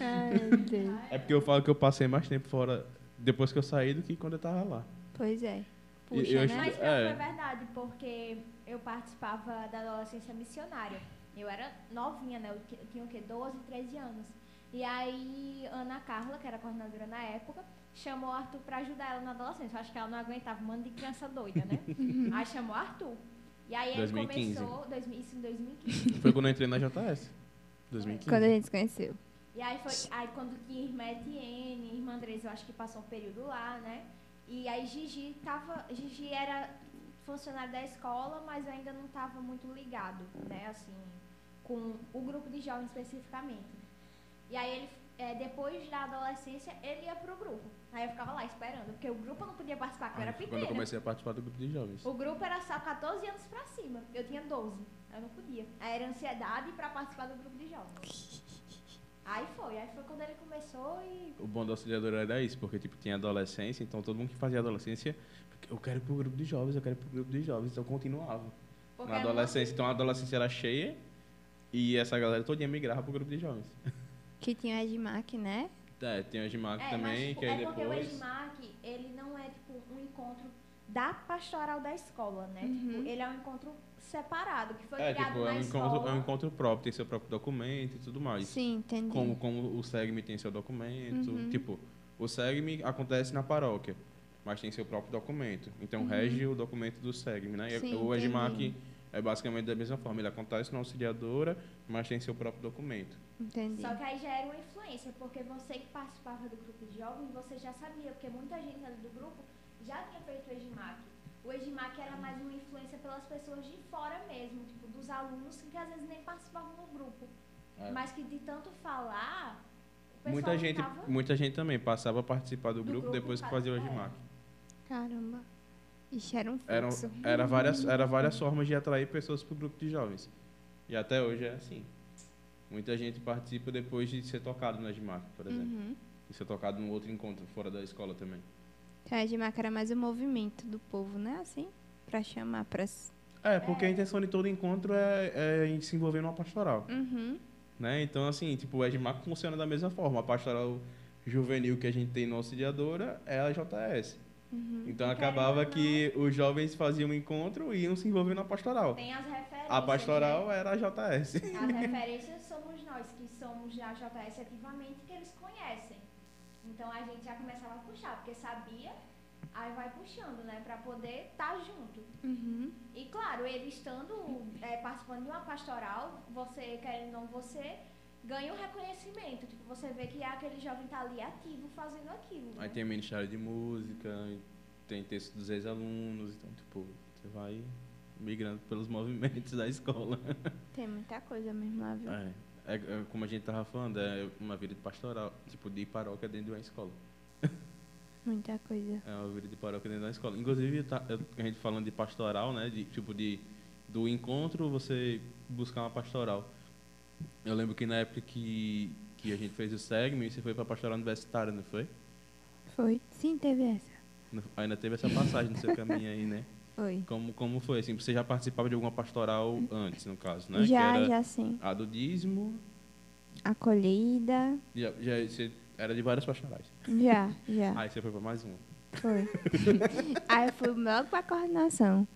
Ai, meu Deus. É porque eu falo que eu passei mais tempo fora depois que eu saí do que quando eu tava lá. Pois é. E- Puxa, eu né? acho- Mas pior É. foi verdade, porque eu participava da adolescência missionária. Eu era novinha, né? Eu ti- eu tinha o quê? 12, 13 anos. E aí, Ana Carla, que era coordenadora na época, chamou o Arthur pra ajudar ela na adolescência. Eu acho que ela não aguentava um monte de criança doida, né? aí chamou o Arthur. E aí ele 2015. começou, 2000, isso em 2015. Foi quando eu entrei na JS. 2015. Quando a gente se conheceu. E aí foi aí quando tinha irmã Etienne, irmã Andresa, eu acho que passou um período lá, né? E aí Gigi tava. Gigi era funcionário da escola, mas ainda não estava muito ligado, né, assim, com o grupo de jovens especificamente. E aí ele, é, depois da adolescência, ele ia pro grupo. Aí eu ficava lá esperando, porque o grupo eu não podia participar, porque eu era Quando pequena. eu comecei a participar do grupo de jovens. O grupo era só 14 anos pra cima. Eu tinha 12. Eu não podia. Aí era ansiedade pra participar do grupo de jovens. Aí foi. Aí foi quando ele começou e. O bom do auxiliador era isso, porque tipo, tinha adolescência, então todo mundo que fazia adolescência, eu quero ir pro grupo de jovens, eu quero ir pro grupo de jovens, então continuava. Porque Na era adolescência, então a adolescência era cheia e essa galera toda migrava pro grupo de jovens. Que tinha o Edmac, né? É, tem o Gimac É, também, mas, tipo, que aí é porque o depois. Edmark, ele não é tipo um encontro da pastoral da escola, né? Uhum. Tipo, ele é um encontro separado, que foi É, criado tipo, é na um, escola. encontro, é um encontro próprio, tem seu próprio documento e tudo mais. Sim, entendi. Como, como o SEGME tem seu documento. Uhum. Tipo, o SEGME acontece na paróquia, mas tem seu próprio documento. Então, Uhum. rege o documento do SEGME, né? E Sim, o EGMAC entendi. é basicamente da mesma forma. Ele acontece na auxiliadora, mas tem seu próprio documento. Entendi. Só que aí já era uma influência, porque você que participava do grupo de jovens, você já sabia, porque muita gente ali do grupo já tinha feito o EGMAC. O EGMAC era mais uma influência pelas pessoas de fora mesmo, tipo, dos alunos que às vezes nem participavam do grupo. É. Mas que de tanto falar, o pessoal Muita gente, muita gente também passava a participar do, Do grupo, grupo, depois que fa- fazia o é. EGMAC. Caramba. Ixi, era um Eram, fluxo. era, várias, era várias formas de atrair pessoas para o grupo de jovens. E até hoje é assim. Muita gente participa depois de ser tocado no EGMAC, por exemplo. Uhum. E ser tocado num outro encontro fora da escola também. Então, a Edmac era mais o movimento do povo, né? Assim? Pra chamar pras... É, porque a intenção de todo encontro é, é em se envolver numa pastoral. Uhum. Né? Então, assim, tipo, o EGMAC funciona da mesma forma. A pastoral juvenil que a gente tem no Auxiliadora é a JS. Uhum. Então, Querendo acabava que os jovens faziam um encontro e iam se envolver na pastoral. Tem as referências. A pastoral né? era a JS. As referências somos nós, que somos da JS ativamente, que eles conhecem. Então a gente já começava a puxar, porque sabia Aí vai puxando, né? Pra poder estar junto. Uhum. E claro, ele estando é, participando de uma pastoral, você, querendo ou não, você ganha um reconhecimento. Tipo, você vê que aquele jovem tá ali ativo fazendo aquilo. Aí né? tem ministério de música, tem texto dos ex-alunos, então, tipo, você vai migrando pelos movimentos da escola. Tem muita coisa mesmo lá, viu? É, é, é como a gente tava falando, é uma vida de pastoral, tipo, de paróquia dentro de uma escola. Muita coisa. É uma vida de paróquia dentro da escola. Inclusive, tá, eu- a gente falando de pastoral, né? De, tipo, de, do encontro, você buscar uma pastoral. Eu lembro que na época que, que a gente fez o SEGME, você foi para pastoral universitária, não foi? Foi? Sim, teve essa. Ainda teve essa passagem no seu caminho aí, né? Foi. Como, como foi? Assim, você já participava de alguma pastoral antes, no caso, né? já, já sim. A do dízimo, Acolhida. já, já você era de várias pastorais. Já, já. Aí você foi para mais uma. Foi. Aí eu fui logo pra coordenação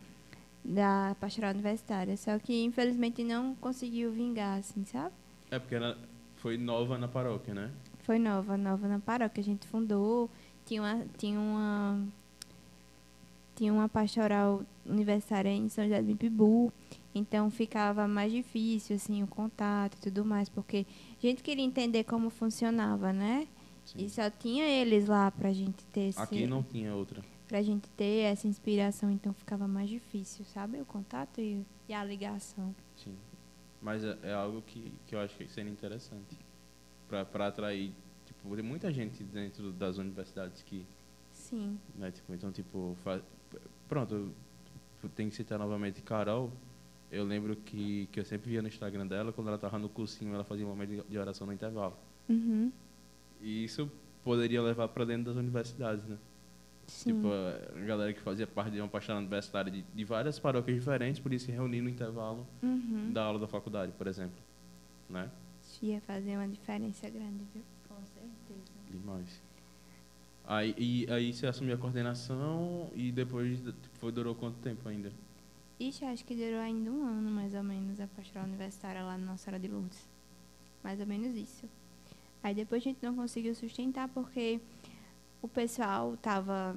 da pastoral universitária. Só que infelizmente não conseguiu vingar, assim, sabe? É porque era, foi nova na paróquia, né? Foi nova, nova na paróquia. A gente fundou, tinha uma, tinha uma, tinha uma pastoral universitária em São José do Pibu. Então ficava mais difícil, assim, o contato e tudo mais, porque a gente queria entender como funcionava, né? Sim. E só tinha eles lá pra gente ter esse, Aqui não tinha outra. pra gente ter essa inspiração, então ficava mais difícil, sabe? O contato e, e a ligação. Sim. Mas é, é algo que, que eu acho que seria interessante para atrair. Tipo, tem muita gente dentro das universidades que. Sim. Né, tipo, então, tipo. Pronto, eu tenho que citar novamente Carol. Eu lembro que, que eu sempre via no Instagram dela, quando ela estava no cursinho, ela fazia um momento de- oração no intervalo. Uhum. E isso poderia levar para dentro das universidades, né? Sim. Tipo, a galera que fazia parte de uma pastoral universitária de, de várias paróquias diferentes podia se reunir no intervalo Uhum. da aula da faculdade, por exemplo. Né? Isso ia fazer uma diferença grande, viu? Com certeza. Demais. Aí, e, aí você assumiu a coordenação e depois foi, durou quanto tempo ainda? Ixi, acho que durou ainda um ano, mais ou menos, a pastoral universitária lá na Nossa Senhora de Lourdes. Mais ou menos isso. Aí depois a gente não conseguiu sustentar porque o pessoal estava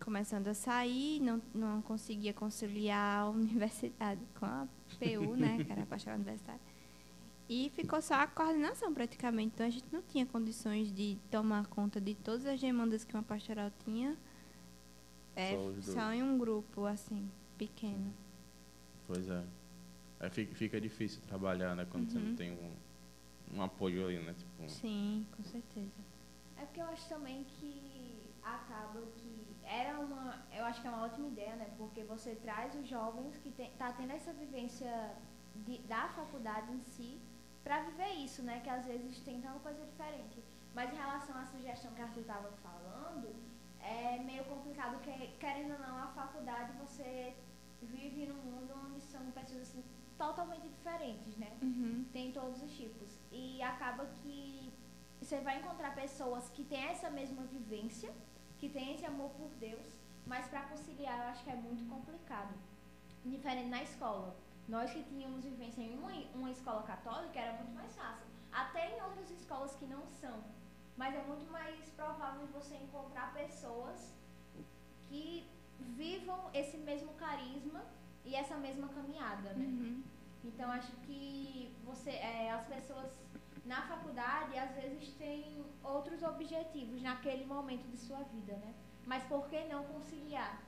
começando a sair, não, não conseguia conciliar a universidade com a PU, né, que era a pastoral universitária. E ficou só a coordenação praticamente. Então a gente não tinha condições de tomar conta de todas as demandas que uma pastoral tinha. É, Só só em um grupo, assim, pequeno. Pois é. Aí fica, fica difícil trabalhar, né? Quando você não Uhum. tem um, um apoio ali, né? Tipo, Sim, com certeza. É porque eu acho também que acaba que era uma, eu acho que é uma ótima ideia, né? Porque você traz os jovens que tem, tá tendo essa vivência de- da faculdade em si para viver isso, né? Que às vezes tem tanta coisa diferente. Mas em relação à sugestão que a Arthur estava falando, é meio complicado que querendo ou não a faculdade você vive num mundo onde são pessoas assim totalmente diferentes, né? Uhum. tem todos os tipos. E acaba que você vai encontrar pessoas que têm essa mesma vivência, que têm esse amor por Deus, mas para conciliar eu acho que é muito complicado. Diferente na escola. Nós que tínhamos vivência em uma, uma escola católica era muito mais fácil. Até em outras escolas que não são. Mas é muito mais provável você encontrar pessoas que vivam esse mesmo carisma e essa mesma caminhada, né? Uhum. Então acho que você, é, as pessoas na faculdade às vezes têm outros objetivos naquele momento de sua vida, né? Mas por que não conciliar?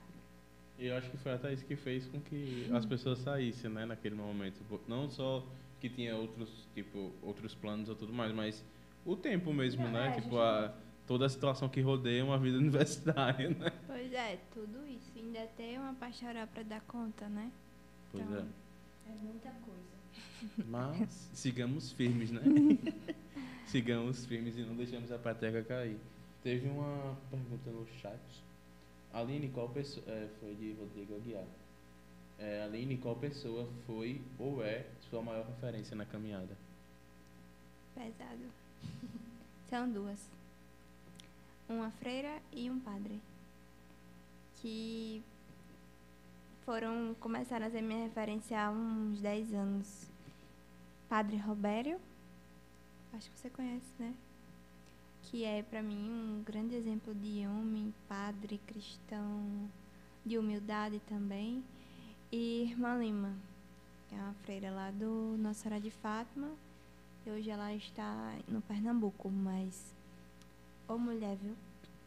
E eu acho que foi até isso que fez com que as pessoas saíssem, né, naquele momento. Não só que tinha outros, tipo, outros planos ou tudo mais, mas o tempo mesmo, É, né? a Tipo, a, toda a situação que rodeia uma vida universitária, né? Pois é, tudo isso. Ainda tem uma pastoral para dar conta, né? Pois Então, é. É muita coisa. Mas sigamos firmes, né? sigamos firmes e não deixamos a peteca cair. Teve uma pergunta no chat. Aline, qual pessoa. É, foi de Rodrigo Aguiar. É, Aline, qual pessoa foi ou é sua maior referência na caminhada? Pesado. São duas. Uma freira e um padre. Que foram, começaram a ser minha referência há uns 10 anos. Padre Robério, acho que você conhece, né? Que é para mim um grande exemplo de homem, padre, cristão, de humildade também. E irmã Lima, que é uma freira lá do Nossa Senhora de Fátima. E hoje ela está no Pernambuco, mas. Ô mulher, viu?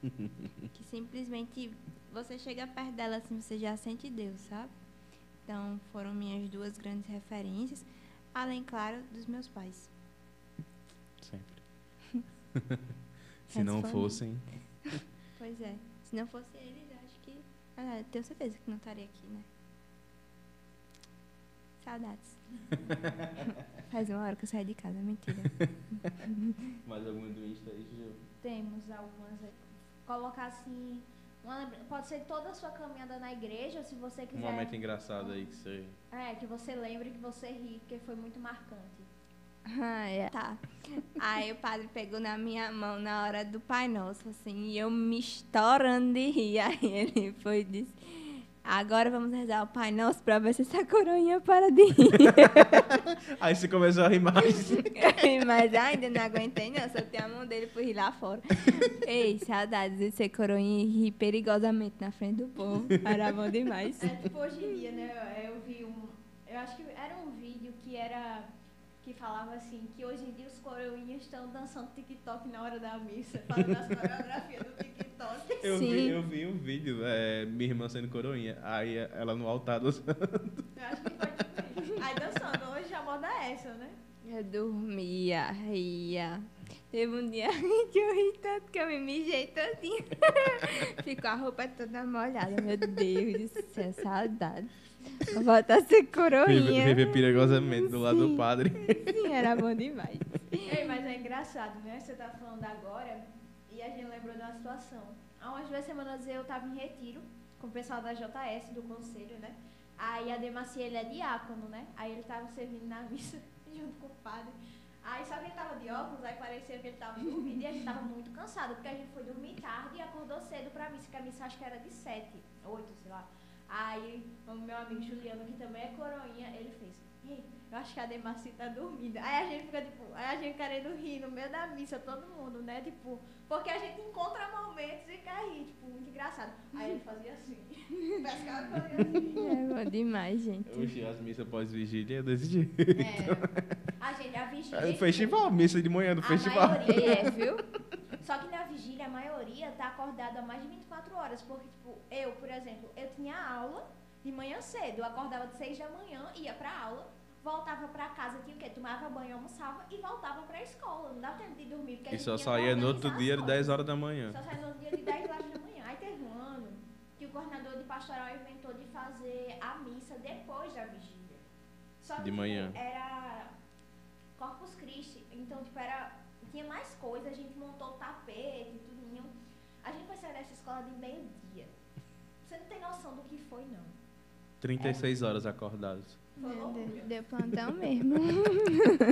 que simplesmente você chega perto dela assim, você já sente Deus, sabe? Então foram minhas duas grandes referências, além, claro, dos meus pais. Sempre. Se não fossem. Pois é. Se não fosse eles, acho que. Ah, tenho certeza que não estaria aqui, né? Saudades. Faz uma hora que eu saí de casa, mentira. Mais alguma do Insta aí, Gil? Temos algumas. Colocar assim. uma lembra- pode ser toda a sua caminhada na igreja, se você Um quiser. momento engraçado aí que você. É, que você lembre que você ri, porque foi muito marcante. Ah, é. Tá. Aí o padre pegou na minha mão na hora do Pai Nosso, assim, e eu me estourando de rir. Aí ele foi e disse: Agora vamos rezar o Pai Nosso pra ver se essa coroinha para de rir. Aí você começou a rir mais. Mas ainda não aguentei, não. Só tem a mão dele por rir lá fora. Ei, saudades de ser coroinha e rir perigosamente na frente do povo. Era bom demais. É tipo hoje em dia, né? Eu, eu vi um. Eu acho que era um vídeo que era. Que falava assim, que hoje em dia os coroinhas estão dançando TikTok na hora da missa, fazendo as coreografias do TikTok. Eu Sim. vi, eu vi um vídeo, é, minha irmã sendo coroinha. Aí ela no altar dançando. Eu acho que foi tipo. Aí dançando, hoje a moda é essa, né? Eu dormia, ria. Teve um dia que eu ri tanto que eu me mijei todinha. Ficou a roupa toda molhada. Meu Deus do céu, saudade. Voltar a ser coroinha. Viver perigosamente do lado do padre. Sim, era bom demais. Ei, mas é engraçado, né? Você tá falando agora e a gente lembrou de uma situação. Há umas duas semanas eu tava em retiro com o pessoal da JS, do conselho, né? Aí a Demacia, ele é diácono, né? Aí ele tava servindo na missa junto com o padre. Aí só que ele tava de óculos, aí parecia que ele tava dormindo e a gente tava muito cansado, porque a gente foi dormir tarde e acordou cedo pra missa, que a missa acho que era de sete, oito, sei lá. Aí o meu amigo Juliano, que também é coroinha, ele fez, ei, eu acho que a Demacia tá dormindo. Aí a gente fica, tipo, aí a gente querendo rir no meio da missa, todo mundo, né? Tipo, porque a gente encontra momentos e quer rir, tipo, muito engraçado. Aí ele fazia assim, pescava e fazia assim. É bom demais, gente. Hoje as missas pós-vigília é desse jeito. É, a gente, a vigília... É o festival, missa de manhã do A festival. maioria É, viu? Só que na vigília, a maioria tá acordada há mais de 24 horas. Porque, tipo, eu, por exemplo, eu tinha aula de manhã cedo. Eu acordava de 6 da manhã, ia pra aula, voltava pra casa, tinha o quê? Tomava banho, almoçava e voltava pra escola. Não dava tempo de dormir. Porque a E só saía no outro dia de coisas. 10 horas da manhã. Só saía no outro dia de 10 horas da manhã. Aí teve um ano que o coordenador de pastoral inventou de fazer a missa depois da vigília. Só que, De manhã. Tipo, era Corpus Christi. Então, tipo, era. Tinha mais coisa, a gente montou o tapete e tudinho. A gente foi sair dessa escola de meio-dia. Você não tem noção do que foi, não. 36 horas acordados. Foi Deu, deu plantão mesmo.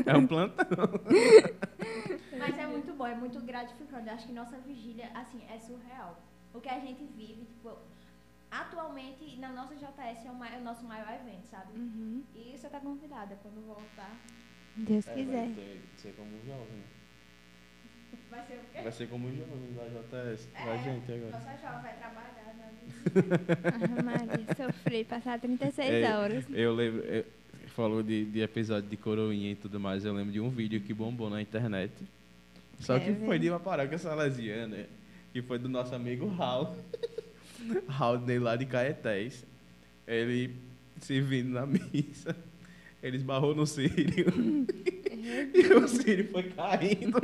É um plantão. Mas é muito bom, é muito gratificante. Eu acho que nossa vigília, assim, é surreal. O que a gente vive, tipo, atualmente na nossa JS é o, mai- é o nosso maior evento, sabe? Uhum. E você tá convidada quando voltar. Deus É, quiser. vai ser como um jovem. Vai ser o quê? Vai ser como um jovem da JS. É, Vai gente agora. Nossa jovem vai trabalhar na. Ah, Maria, sofri passar 36 É, horas. Eu lembro, eu- falou de, de episódio de coroinha e tudo mais. Eu lembro de um vídeo que bombou na internet. Só É, que foi de uma paróquia salesiana, que foi do nosso amigo Raul. Raul dele lá de Caetés. Ele se vindo na missa. Ele esbarrou no Sírio. e o Sírio foi caindo.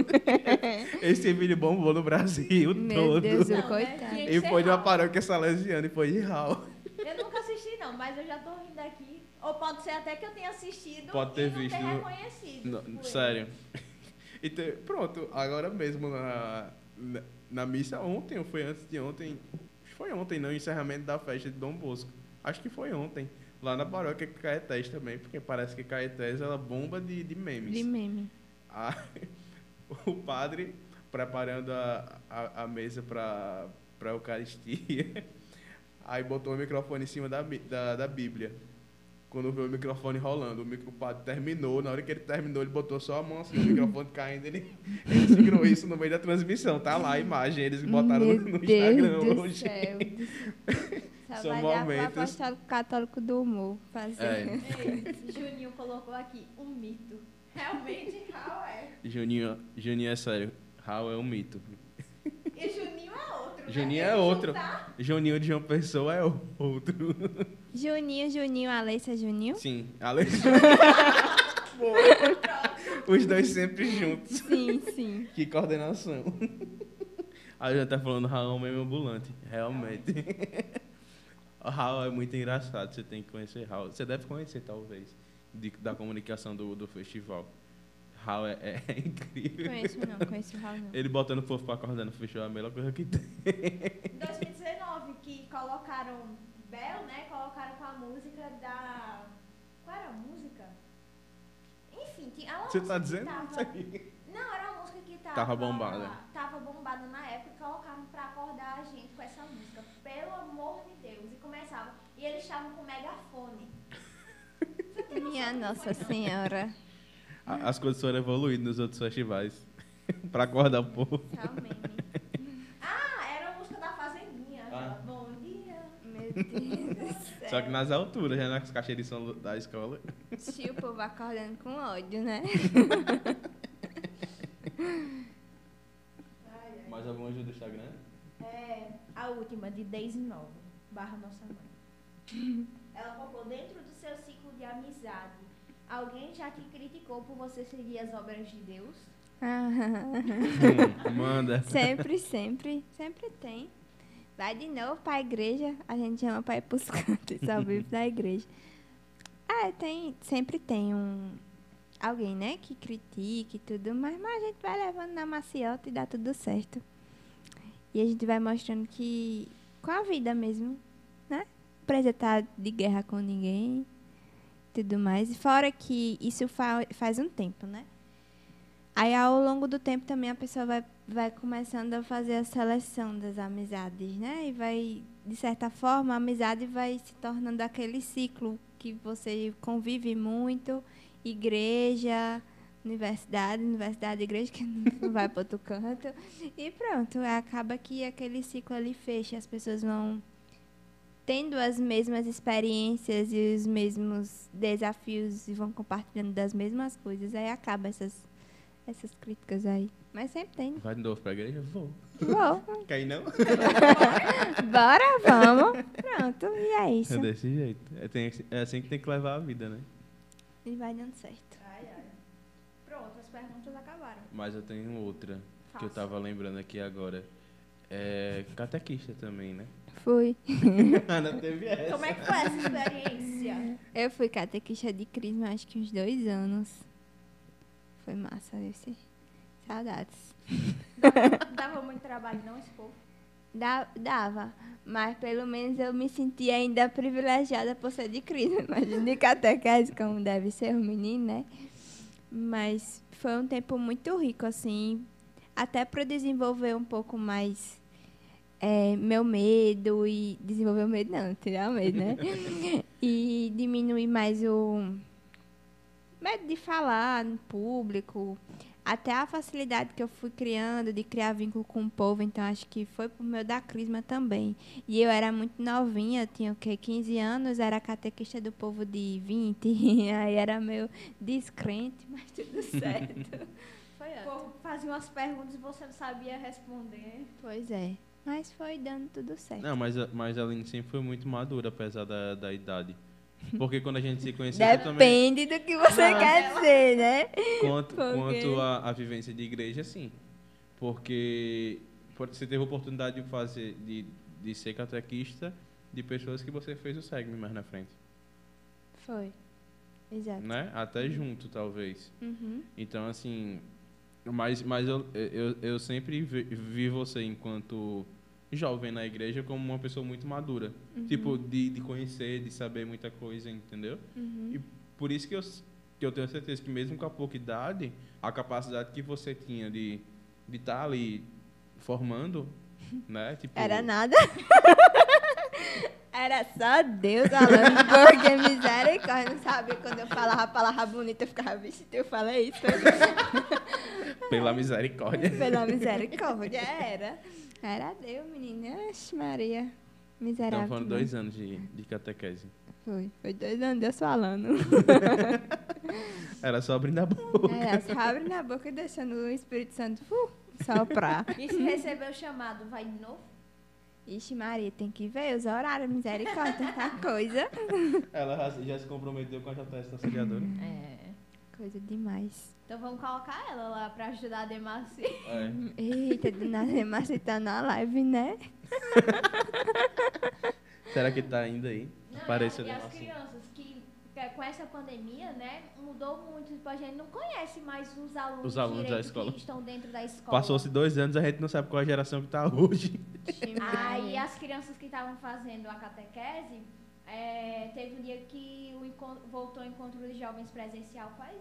Esse vídeo bombou no Brasil Meu todo. Deus, Não, né? coitado. E foi de uma paróquia salesiana e foi de Raul. Eu nunca assisti, não, mas eu já tô rindo aqui. Ou pode ser até que eu tenha assistido Pode ter e não visto ter reconhecido. Não, tipo, sério. E te- pronto, agora mesmo na, na, na missa ontem, ou foi antes de ontem? Acho que foi ontem, não, o encerramento da festa de Dom Bosco. Acho que foi ontem. Lá na paróquia Caetés também, porque parece que Caetés ela bomba de, de memes. De meme. A- o padre preparando a, a, a mesa para a Eucaristia. Aí botou o microfone em cima da, da, da Bíblia. quando viu o microfone rolando. O, padre terminou, na hora que ele terminou, ele botou só a mão assim, o microfone caindo, ele, ele segurou isso no meio da transmissão. Tá lá a imagem, eles botaram Meu no, no Deus Instagram do hoje. céu. Só São vai dar pro momentos- apostólico católico do humor. Fazer. É. Ei, Juninho colocou aqui um mito. Realmente, Raul é. Juninho, Juninho é sério, Raul é um mito. E Juninho é outro. né? Juninho é Ele outro. juntar- Juninho de João Pessoa é outro. Juninho, Juninho, Alessa, Juninho? Sim, Alex. Boa. Os dois sempre juntos. Sim, sim. Que coordenação. A gente tá falando Raul é mesmo ambulante. Realmente. O Raul é muito engraçado. Você tem que conhecer Raul. Você deve conhecer, talvez, de- da comunicação do, do festival. Raul é, é incrível. Conheço não, conheço o Raul não. Ele botando o povo pra acordar no festival é a melhor coisa que tem. Em 2019, que colocaram Bel, né? Colocaram com a música da. Qual era a música? Enfim, tinha uma Você música tá que dizendo tava- isso aí? Não, era uma música que tava. Tava bombada. Tava bombada na época e colocaram pra acordar a gente com essa música. Pelo amor de Deus. E começava. E eles estavam com megafone. Minha Nossa Senhora. A- As coisas foram evoluindo nos outros festivais. pra acordar o povo. Só meme. Ah, era a música da Fazendinha. Ah. Bom dia. Meu Deus do céu. Só que nas alturas, já nas caixas de som da escola. Tio, o povo acordando com ódio, né? Ai, ai. Mais alguma ajuda do Instagram? A última, de Daisy Nova, barra Nossa Mãe. Ela colocou dentro do seu ciclo de amizade. Alguém já te criticou por você seguir as obras de Deus? Hum, manda. sempre, sempre, sempre tem. Vai de novo pra igreja, a gente chama pra ir pros cantos, só vive da igreja. Ah, tem, sempre tem um alguém, né, que critique e tudo, mas, mas a gente vai levando na maciota e dá tudo certo. E a gente vai mostrando que com a vida mesmo, né? Não precisa estar de guerra com ninguém, tudo mais. E fora que isso fa faz um tempo, né? Aí ao longo do tempo também a pessoa vai, vai começando a fazer a seleção das amizades, né? E vai, de certa forma, a amizade vai se tornando aquele ciclo que você convive muito, igreja, universidade, universidade, igreja, que não vai para outro canto. E pronto, acaba que aquele ciclo ali fecha, as pessoas vão tendo as mesmas experiências e os mesmos desafios e vão compartilhando das mesmas coisas. Aí acaba essas essas críticas aí. Mas sempre tem. Vai de novo pra igreja? Vou. Vou. Quer ir não? Bora, vamos. Pronto, e é isso. É desse jeito. É, tem- é assim que tem que levar a vida, né? E vai dando certo. Ai, ai. Pronto, as perguntas acabaram. Mas eu tenho outra que eu tava lembrando aqui agora. É catequista também, né? Fui. Ana teve essa. Como é que foi essa experiência? Eu fui catequista de crisma acho que uns dois anos. Foi massa esse. Saudades. Dava muito trabalho, não, esse povo? Da- dava. Mas pelo menos eu me senti ainda privilegiada por ser de crisma. Imagina de catequese como deve ser o menino, né? Mas foi um tempo muito rico, assim. Até para desenvolver um pouco mais é, meu medo e desenvolver o medo não, tirar o medo, né? e diminuir mais o medo de falar no público, até a facilidade que eu fui criando de criar vínculo com o povo, então acho que foi por meio da crisma também. E eu era muito novinha, tinha o quê? 15 anos, era catequista do povo de 20, aí era meio descrente, mas tudo certo. Foi O povo fazia umas perguntas e você não sabia responder. Pois é, mas foi dando tudo certo. Não, mas, mas a Aline sempre foi muito madura, apesar da, da idade. Porque quando a gente se conheceu, você também... Depende do que você Não. quer dizer, né? Quanto, Porque- quanto a, a vivência de igreja, sim. Porque você teve a oportunidade de fazer, de, de ser catequista de pessoas que você fez o SEGME mais na frente. Foi. Exato. Né? Até junto, talvez. Uhum. Então, assim, mas, mas eu, eu, eu sempre vi, vi você enquanto jovem na igreja como uma pessoa muito madura. Tipo, de, de conhecer, de saber muita coisa, entendeu? Uhum. E por isso que eu, que eu tenho certeza que mesmo com a pouca idade, a capacidade que você tinha de de estar ali formando, né? Tipo, Era nada. Era só Deus falando, porque misericórdia, não sabia quando eu falava a palavra bonita, eu ficava, vixe, eu falei isso. Pela misericórdia. Pela misericórdia, era. Era Deus, menina. Oxe, Maria. Miserável. Então foram dois anos de, de catequese. Foi, foi dois anos Deus falando. Era só abrir a boca. Era só abre na boca e deixando o Espírito Santo uh, soprar. E se receber o chamado, vai de novo? Ixi, Maria, tem que ver os horários, misericórdia, tanta coisa. Ela já, já se comprometeu com a JS Auxiliadora. É. Coisa demais. Então vamos colocar ela lá pra ajudar a Demaci. É. Eita, mas você tá na live, né? Será que tá ainda aí? Não, Apareceu e as crianças que, que com essa pandemia, né, mudou muito. Tipo, a gente não conhece mais os alunos, Os alunos da escola. que estão dentro da escola. Passou-se dois anos, a gente não sabe qual a geração que tá hoje. Aí Maria. as crianças que estavam fazendo a catequese, é, teve um dia que o encontro, voltou o encontro de jovens presencial faz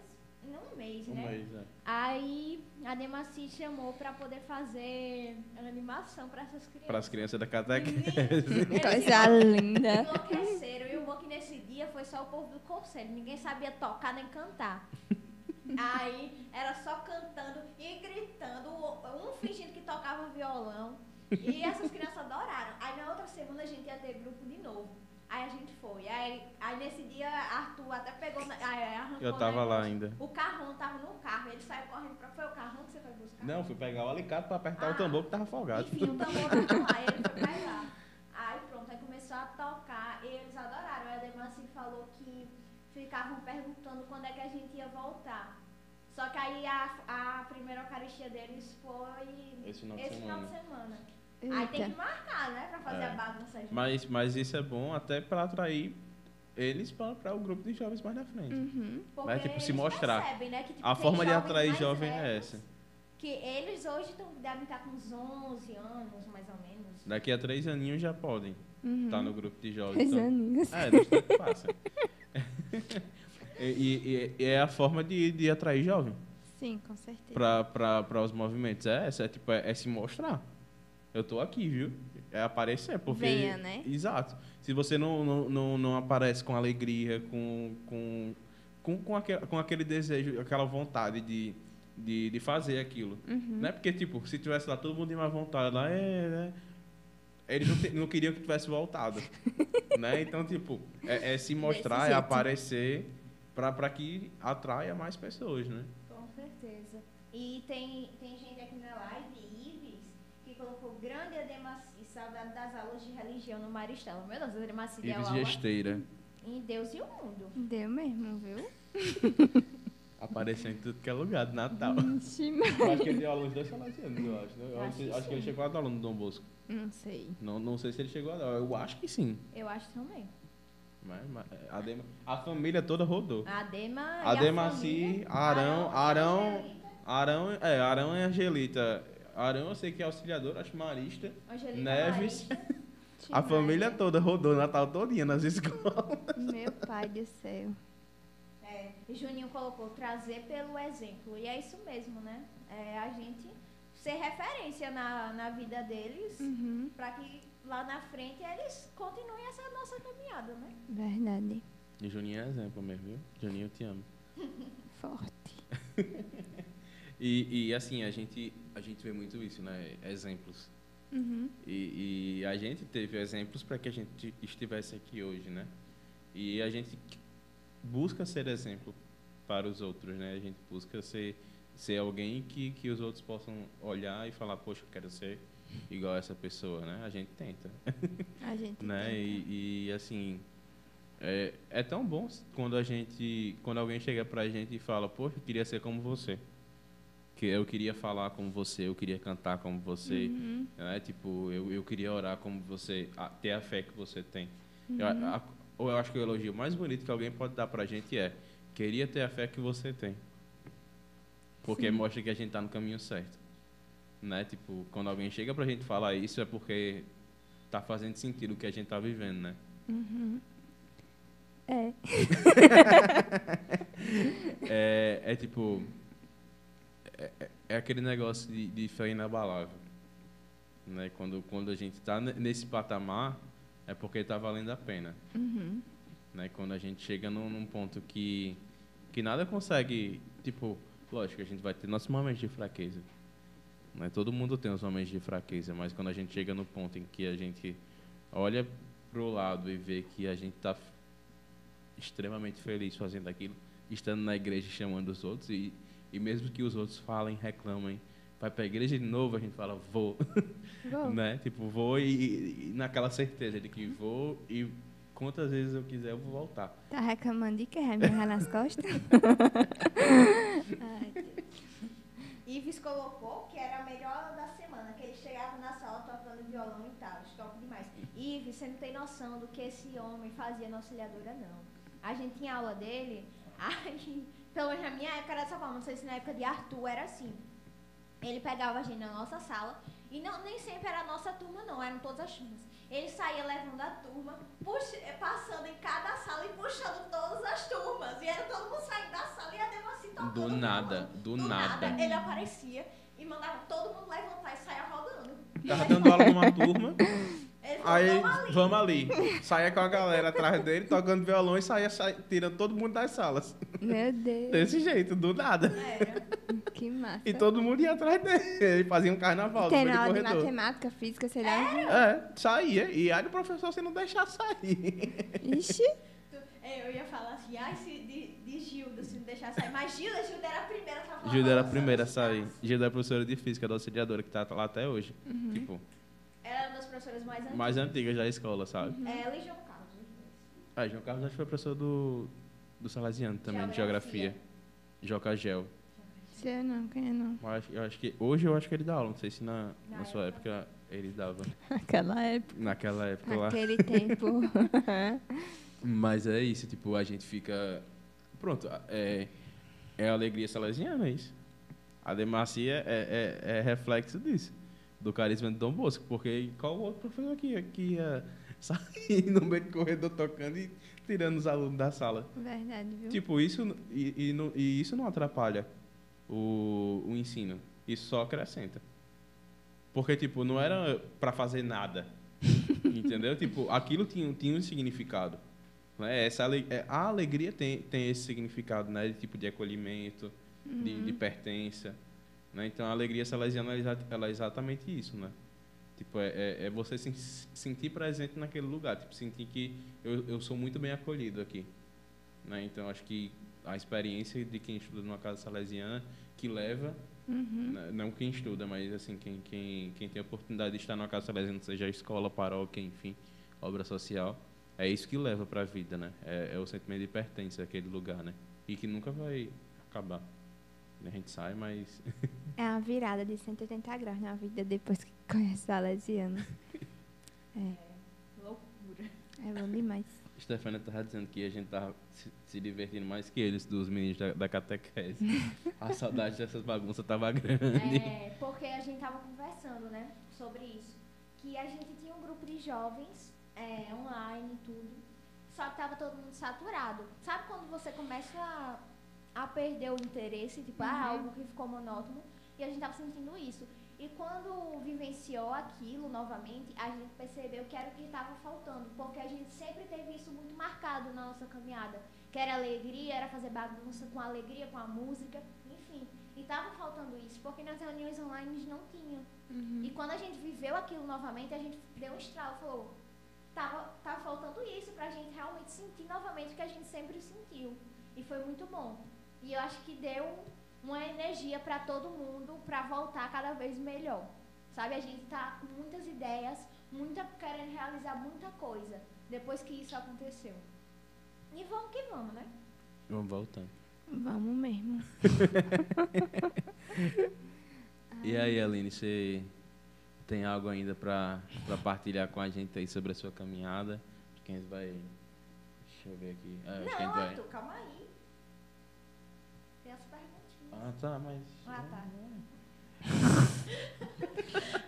um mês, Um né? mês, é. Aí a Demaci chamou para poder fazer animação para essas crianças. Para as crianças da catequese. Coisa linda. enlouqueceram. E o bom que nesse dia foi só o povo do conselho. Ninguém sabia tocar nem cantar. Aí era só cantando e gritando, um fingindo que tocava violão. E essas crianças adoraram. Aí na outra semana a gente ia ter grupo de novo. Aí a gente foi. Aí, aí nesse dia Arthur até pegou. na- Aí arrancou Eu o tava lá ainda. O carrão tava no carro. Ele saiu correndo pra. Foi o carrão que você foi buscar? Não, fui pegar o alicate pra apertar Ah. o tambor que tava folgado. Enfim, o tambor tava lá, ele foi pegar. Aí pronto, aí começou a tocar e eles adoraram. A Demanci falou que ficavam perguntando quando é que a gente ia voltar. Só que aí a, a primeira Eucaristia deles foi Esse final de esse final de semana. Semana. Aí tem Eita. que marcar, né? Pra fazer É. a bagunça junto. Mas, mas isso é bom até para atrair eles para o grupo de jovens mais na frente. Uhum. Porque Mas, tipo, se mostrar. percebem, né, que, tipo, A forma de atrair jovem é essa. Que eles hoje tão, devem estar com uns 11 anos, mais ou menos. Daqui a três aninhos já podem Uhum. estar no grupo de jovens. Três então- aninhos. É, bastante fácil. e, e- e é a forma de, de atrair jovem Sim, com certeza. para os movimentos. É essa, é, tipo, é, é se mostrar. Eu tô aqui, viu? É aparecer, porque... Venha, né? Exato. Se você não, não, não, não aparece com alegria, com, com, com, com, aquele, com aquele desejo, aquela vontade de, de, de fazer aquilo. Uhum. Né? Porque, tipo, se tivesse lá todo mundo de má vontade, lá, é, né? Eles não, te- não queriam que tivesse voltado. né? Então, tipo, é, é se mostrar, é aparecer para que atraia mais pessoas, né? Com certeza. E tem, tem gente aqui na live, colocou grande Ademaci, saudade das aulas de religião no Maristela. Meu Deus, Ademaci deu aula Gesteira. em Deus e o mundo. Deu mesmo, viu? Apareceu em tudo que é lugar de Natal. Ixi, eu acho que ele deu aula nos dois eu acho. Né? Eu Acho acho, que acho que ele chegou a dar aula no Dom Bosco. Não sei. Não, não sei se ele chegou a dar. Eu acho que sim. Eu acho também. Mas, mas a, Dema- a família toda rodou. A Dema e A Demaci, Arão, Arão, Angelita. Arão, é, Arão e Angelita. Arão eu sei que é auxiliador, acho marista. Angelita Neves. Marista. A família toda rodou Natal todinha nas escolas. Meu pai do céu. É, Juninho colocou trazer pelo exemplo. E é isso mesmo, né? É a gente ser referência na, na vida deles Uhum. para que lá na frente eles continuem essa nossa caminhada, né? Verdade. E Juninho é exemplo mesmo, viu? Juninho, eu te amo. Forte. E, e, assim, a gente, a gente vê muito isso, né? Exemplos. Uhum. E, e a gente teve exemplos para que a gente estivesse aqui hoje, né? E a gente busca ser exemplo para os outros, né? A gente busca ser, ser alguém que, que os outros possam olhar e falar, poxa, eu quero ser igual a essa pessoa, né? A gente tenta, A gente né? tenta. E, e, assim, é, é tão bom quando a gente, quando alguém chega pra gente e fala, poxa, eu queria ser como você. Que eu queria falar como você, eu queria cantar como você, Uhum. né? Tipo, eu, eu queria orar como você, a- ter a fé que você tem. Eu, Uhum. a- ou eu acho que o elogio mais bonito que alguém pode dar pra gente é, queria ter a fé que você tem. Porque Sim. mostra que a gente tá no caminho certo. Né? Tipo, quando alguém chega pra gente falar isso é porque tá fazendo sentido o que a gente tá vivendo, né? Uhum. É. É, é tipo. É, é- é aquele negócio de, de fé inabalável. Né? Quando, quando a gente está nesse patamar, é porque está valendo a pena. Uhum. Né? Quando a gente chega num, num ponto que, que nada consegue, tipo, lógico, a gente vai ter nossos momentos de fraqueza. Né? Todo mundo tem os momentos de fraqueza, mas quando a gente chega no ponto em que a gente olha pro lado e vê que a gente está extremamente feliz fazendo aquilo, estando na igreja chamando os outros e, e mesmo que os outros falem, reclamem, vai para a igreja de novo, a gente fala vou, Vou. né? Tipo vou e, e- e naquela certeza de que vou e quantas vezes eu quiser eu vou voltar. Tá reclamando de que? Vai me agarrar nas costas? Ai, Deus. Ives colocou que era a melhor aula da semana, que ele chegava na sala tocando violão e tal, top demais. Ives, você não tem noção do que esse homem fazia na auxiliadora, não. A gente tinha aula dele, aí, pelo menos na minha época era dessa forma, não sei se na época de Arthur era assim. Ele pegava a gente na nossa sala, e não, nem sempre era a nossa turma, não, eram todas as turmas. Ele saía levando a turma, puxa, passando em cada sala e puxando todas as turmas. E era todo mundo saindo da sala e a Dema assim tocando Do nada, do nada. ele aparecia e mandava todo mundo levantar e saia rodando. Tava dando aula numa turma, aí "Vamos ali." Saía com a galera atrás dele, tocando violão e saía, saía tirando todo mundo das salas. Meu Deus, Desse jeito, do nada. Era. que massa. E todo mundo ia atrás dele. Ele fazia um carnaval Tem aula de matemática, física, sei lá. É, saía. E aí o professor se não deixar sair. Ixi, Tu- Eu ia falar assim, ai, se de, de Gilda, se não deixar sair. Mas Gilda, Gilda era a primeira a falar. Gilda era a "Nossa, primeira a sair. caras." Gilda é professora de física da auxiliadora que tá lá até hoje. Uhum. Tipo, Ela das professoras mais antigas. mais antiga da escola, sabe? Ela e João Carlos. Ah, João Carlos acho que foi professor do, do Salesiano também, de geografia. Joca Gel. sei não, quem é não. Acho, eu acho que, hoje eu acho que ele dá aula, não sei se na, Na na sua época ele dava. Aquela época. Naquela época lá. Aquele tempo. Mas é isso, tipo, a gente fica. Pronto, é, é a alegria salesiana, é isso. A demacia é, é, é reflexo disso, do carisma de Dom Bosco, porque qual outro professor que ia, que ia sair no meio do corredor tocando e tirando os alunos da sala? Verdade, viu? Tipo, isso, e, e, e isso não atrapalha o, o ensino, isso só acrescenta. Porque, tipo, não era para fazer nada, entendeu? Tipo, aquilo tinha, tinha um significado. Né? Essa, ale- é, a alegria tem, tem esse significado, né? De tipo de acolhimento, de, de pertença. Né? Então, a alegria salesiana ela é exatamente isso, né? Tipo, é, é, é você se sentir presente naquele lugar, tipo, sentir que eu, eu sou muito bem acolhido aqui. Né? Então, acho que a experiência de quem estuda numa casa salesiana, que leva, Uhum. né, não quem estuda, mas assim, quem, quem, quem tem a oportunidade de estar numa casa salesiana, seja escola, paróquia, enfim, obra social, é isso que leva para a vida, né? É, é o sentimento de pertença àquele lugar, né? E que nunca vai acabar. A gente sai, mas É uma virada de 180 graus na vida depois que conhece o Salesiano. Loucura. É bom demais. Stefania estava dizendo que a gente tava se, se divertindo mais que eles, dos meninos da, da catequese. a saudade dessas bagunças tava grande. É, porque a gente tava conversando, né, sobre isso. Que a gente tinha um grupo de jovens, é, online e tudo, só que tava todo mundo saturado. Sabe quando você começa a, a perder o interesse, tipo, ah, algo que ficou monótono, e a gente tava sentindo isso. E quando vivenciou aquilo novamente, a gente percebeu que era o que estava faltando, porque a gente sempre teve isso muito marcado na nossa caminhada, que era alegria, era fazer bagunça com alegria, com a música, enfim. E tava faltando isso, porque nas reuniões online não tinha. E quando a gente viveu aquilo novamente, a gente deu um estralo, falou, tava, tava faltando isso pra gente realmente sentir novamente o que a gente sempre sentiu. E foi muito bom. E eu acho que deu uma energia pra todo mundo pra voltar cada vez melhor. Sabe, a gente tá com muitas ideias, muita querendo realizar muita coisa depois que isso aconteceu. E vamos que vamos, né? Vamos voltando. Vamos mesmo. E aí, Aline, você tem algo ainda para partilhar com a gente aí sobre a sua caminhada? Quem vai. Deixa eu ver aqui. É, acho que a gente Não, vai. Arthur, calma aí. Ah, tá, mas. Ah, tá.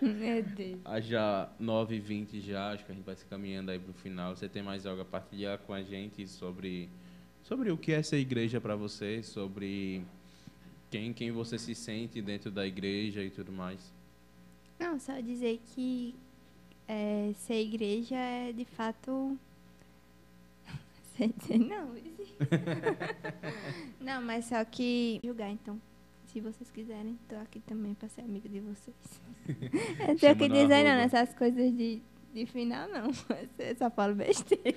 Meu Deus. Ah, já 9h20 já, acho que a gente vai se caminhando aí pro final. Você tem mais algo a partilhar com a gente sobre, sobre o que é essa igreja para você, sobre quem, quem você se sente dentro da igreja e tudo mais? Não, só dizer que é, ser igreja é de fato. Sei dizer não. Não, mas só que julgar, então. Se vocês quiserem, tô aqui também pra ser amigo de vocês. Eu não tenho o que dizer não nessas coisas de, de final, não. Eu só falo besteira.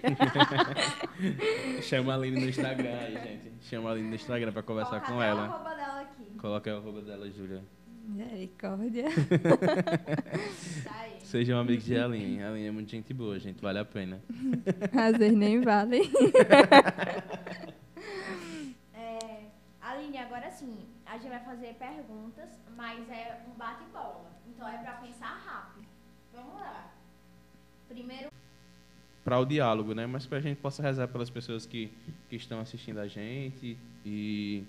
Chama a Aline no Instagram aí, gente. Chama a Aline no Instagram pra conversar Coloca com até o ela. arroba dela aqui. Coloca o arroba dela, Júlia. Misericórdia. Tá. Sejam amigos de Aline. A Aline é muito gente boa, gente. Vale a pena. Às vezes nem vale. É, Aline, agora sim, a gente vai fazer perguntas, mas é um bate-bola. Então é pra pensar rápido. Vamos lá. Primeiro, Para o diálogo, né? Mas para a gente possa rezar pelas pessoas que, que estão assistindo a gente e,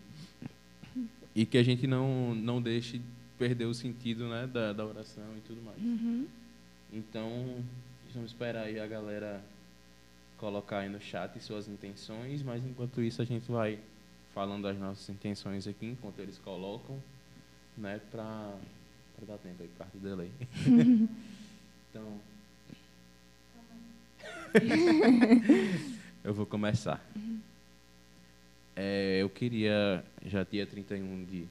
e que a gente não, não deixe perder o sentido né, da, da oração e tudo mais. Uhum. Então, vamos esperar aí a galera colocar aí no chat suas intenções, mas enquanto isso a gente vai falando as nossas intenções aqui, enquanto eles colocam, né, para dar tempo aí, por causa do delay. então, eu vou começar. É, eu queria, já dia 31 de,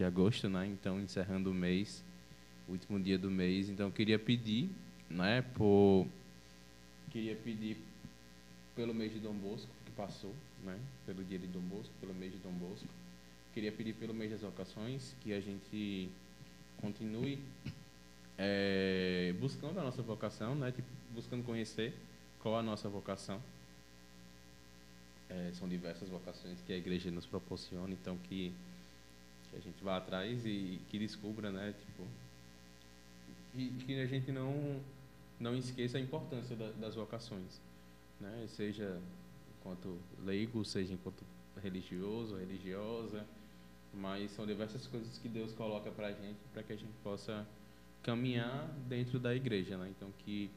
de agosto, né, então encerrando o mês, último dia do mês. Então, queria pedir, né, por queria pedir pelo mês de Dom Bosco que passou, né, pelo dia de Dom Bosco, pelo mês de Dom Bosco. Queria pedir pelo mês das vocações que a gente continue eh, buscando a nossa vocação, né, tipo, buscando conhecer qual a nossa vocação. Eh, são diversas vocações que a igreja nos proporciona, então que que a gente vá atrás e que descubra, né, tipo, e que a gente não não esqueça a importância da- das vocações, né? Seja enquanto leigo, seja enquanto religioso, religiosa, mas são diversas coisas que Deus coloca para a gente para que a gente possa caminhar dentro da igreja, né? Então que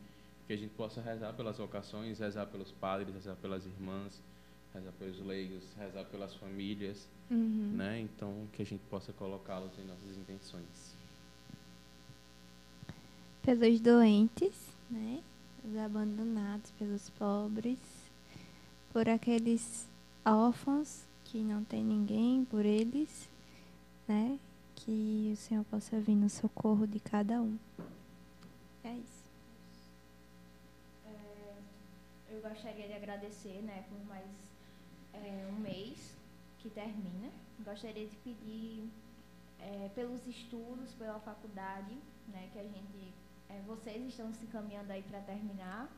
que a gente possa rezar pelas vocações, rezar pelos padres, rezar pelas irmãs, rezar pelos leigos, rezar pelas famílias, Uhum. né? Então que a gente possa colocá-los em nossas intenções. Pelos doentes, né? Os abandonados, pelos pobres, por aqueles órfãos que não tem ninguém por eles, né? Que o Senhor possa vir no socorro de cada um. É isso. é, eu gostaria de agradecer, né, por mais é, um mês que termina. Gostaria de pedir é, pelos estudos, pela faculdade, né, que a gente, é, vocês estão se encaminhando aí para terminar.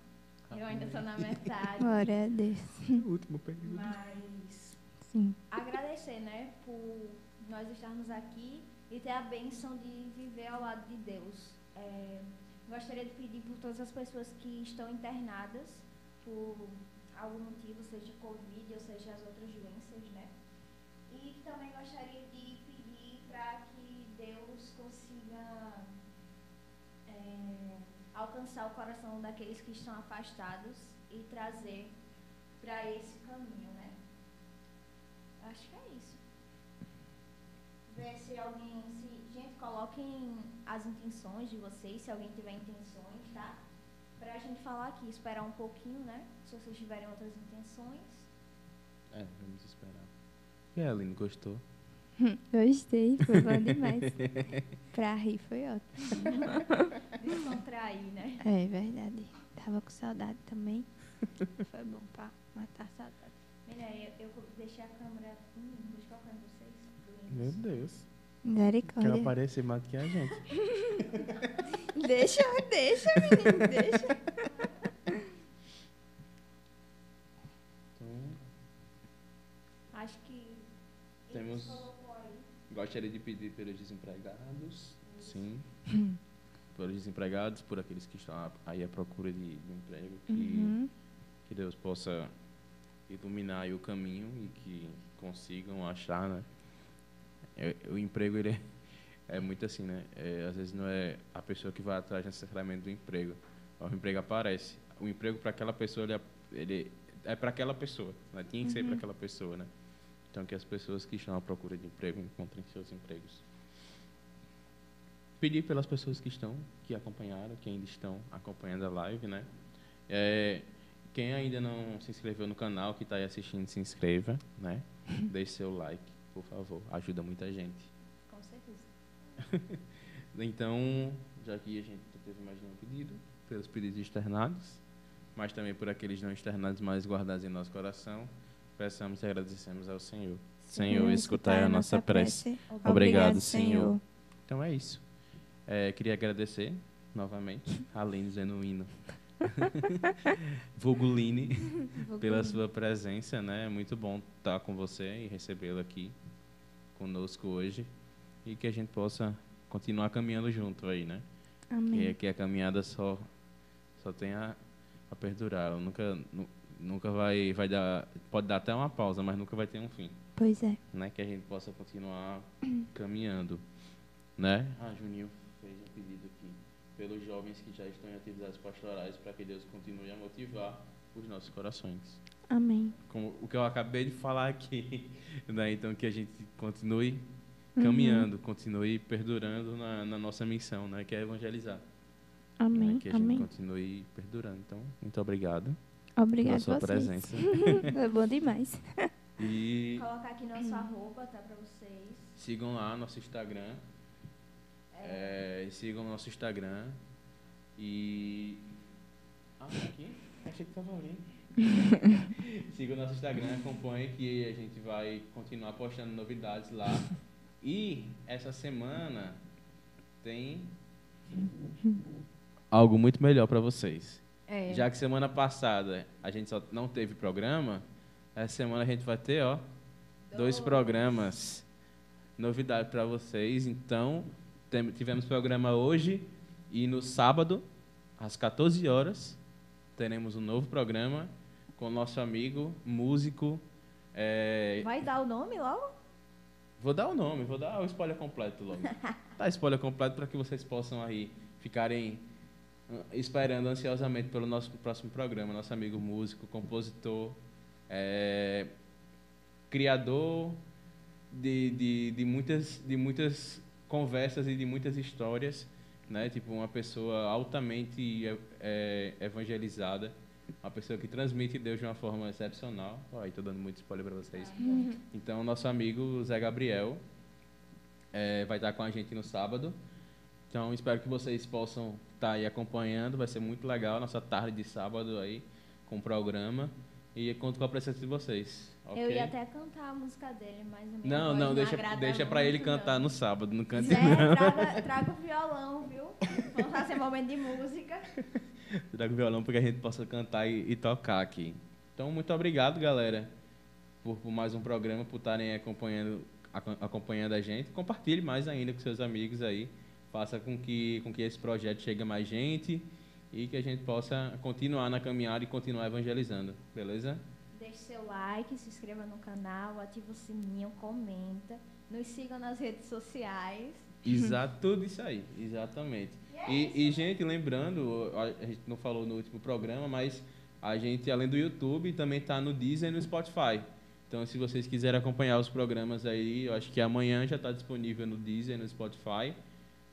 Eu ainda estou na metade, Glória a Deus. Último período. mas Sim. agradecer, né, por nós estarmos aqui e ter a bênção de viver ao lado de Deus. É, gostaria de pedir por todas as pessoas que estão internadas por algum motivo, seja Covid ou seja as outras doenças, né? E também gostaria de pedir para que Deus consiga é, alcançar o coração daqueles que estão afastados e trazer para esse caminho, né? Acho que é isso. Ver se alguém. Se, gente, coloquem as intenções de vocês, se alguém tiver intenções, tá? Pra gente falar aqui, esperar um pouquinho, né? Se vocês tiverem outras intenções. É, vamos esperar. E a Aline, gostou? Gostei, foi bom demais. pra rir foi ótimo. Descontrair, né? É verdade. Tava com saudade também. Foi bom pra matar a saudade. Menina, eu, eu deixei a câmera. Hum, deixa eu colocar em vocês. Meu início. Misericórdia. aparecer mais do que a gente. Deixa, deixa, menino, deixa. Então, Acho que. Temos- gostaria de pedir pelos desempregados, sim. pelos desempregados, por aqueles que estão aí à procura de, de emprego, que, Uhum. que Deus possa iluminar aí o caminho e que consigam achar, né? É, o emprego, ele é, é muito assim, né? É, às vezes não é a pessoa que vai atrás necessariamente do emprego. O emprego aparece. O emprego para aquela pessoa, ele, é- ele é para aquela pessoa, né? Tinha que ser para aquela pessoa, né? Então, que as pessoas que estão à procura de emprego encontrem seus empregos. pedir pelas pessoas que estão, que acompanharam, que ainda estão acompanhando a live, né? É, quem ainda não se inscreveu no canal, que está aí assistindo, se inscreva, né? Deixe seu like, por favor. Ajuda muita gente. Com certeza. Então, já que a gente teve mais um pedido, pelos pedidos externados, mas também por aqueles não externados, mas guardados em nosso coração, peçamos e agradecemos ao Senhor. Senhor, escutai a nossa prece. Obrigado, Senhor. Então é isso. É, queria agradecer novamente a Lene Genuíno. Vulguline, pela sua presença, né? É muito bom estar com você e recebê-lo aqui conosco hoje e que a gente possa continuar caminhando junto aí, né? Amém. E que a caminhada só só tem a, a perdurar, ela nunca nu- nunca vai vai dar pode dar até uma pausa, mas nunca vai ter um fim, Pois é. né? Que a gente possa continuar caminhando, né? Ah, Juninho fez um pedido aqui pelos jovens que já estão em atividades pastorais para que Deus continue a motivar os nossos corações Amém. como o que eu acabei de falar aqui, né? Então que a gente continue Uhum. caminhando, continue perdurando na, na nossa missão, né? Que é evangelizar. né? Amém. Que a gente Amém. continue perdurando. Então, muito obrigado Obrigada pela sua a vocês. presença. é bom demais. E Colocar aqui nosso arroba, tá? Pra vocês. sigam lá nosso Instagram. É, sigam nosso Instagram. E. Ah, tá aqui? Achei que tava ali. sigam nosso Instagram, acompanhe que a gente vai continuar postando novidades lá. E essa semana tem algo muito melhor para vocês. É. Já que semana passada a gente só não teve programa, essa semana a gente vai ter, ó, dois programas. Novidade para vocês. Então, tivemos programa hoje e no sábado, às 14 horas, teremos um novo programa com o nosso amigo, músico. é, Vai dar o nome logo? Vou dar o nome, vou dar o spoiler completo logo. Dá spoiler completo para que vocês possam aí ficarem ah, esperando ansiosamente pelo nosso próximo programa. Nosso amigo músico, compositor, é, criador de, de, de, muitas, de muitas conversas e de muitas histórias, né? Tipo, uma pessoa altamente é, é, evangelizada, uma pessoa que transmite Deus de uma forma excepcional. Ó, aí tô dando muito spoiler para vocês. Então, nosso amigo Zé Gabriel eh, vai estar com a gente no sábado. Então, espero que vocês possam estar aí acompanhando. Vai ser muito legal nossa tarde de sábado aí com o programa. E conto com a presença de vocês. ok? Eu ia até cantar a música dele, mas a minha Não, voz não, deixa, deixa para ele cantar não. no sábado. Não cante Zé, traga, traga o violão, viu? Vamos fazer momento de música. Traga o violão para que a gente possa cantar e, e tocar aqui. Então, muito obrigado, galera, por, por mais um programa, por estarem acompanhando, aco- acompanhando a gente. Compartilhe mais ainda com seus amigos aí. Faça com que, com que esse projeto chegue a mais gente e que a gente possa continuar na caminhada e continuar evangelizando. Beleza? Deixe seu like, se inscreva no canal, ative o sininho, comenta. Nos sigam nas redes sociais. Exato, tudo isso aí, exatamente. E, e, gente, lembrando, a gente não falou no último programa, mas a gente, além do YouTube, também está no Deezer e no Spotify. Então, se vocês quiserem acompanhar os programas aí, eu acho que amanhã já está disponível no Deezer e no Spotify.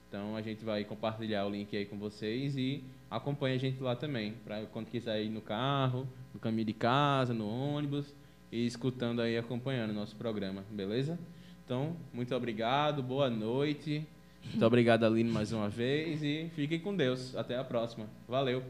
Então, a gente vai compartilhar o link aí com vocês e acompanhe a gente lá também, para quando quiser ir no carro, no caminho de casa, no ônibus, e escutando aí, acompanhando o nosso programa, beleza? Então, muito obrigado, boa noite. Muito obrigado, Aline, mais uma vez. E fiquem com Deus. Até a próxima. Valeu.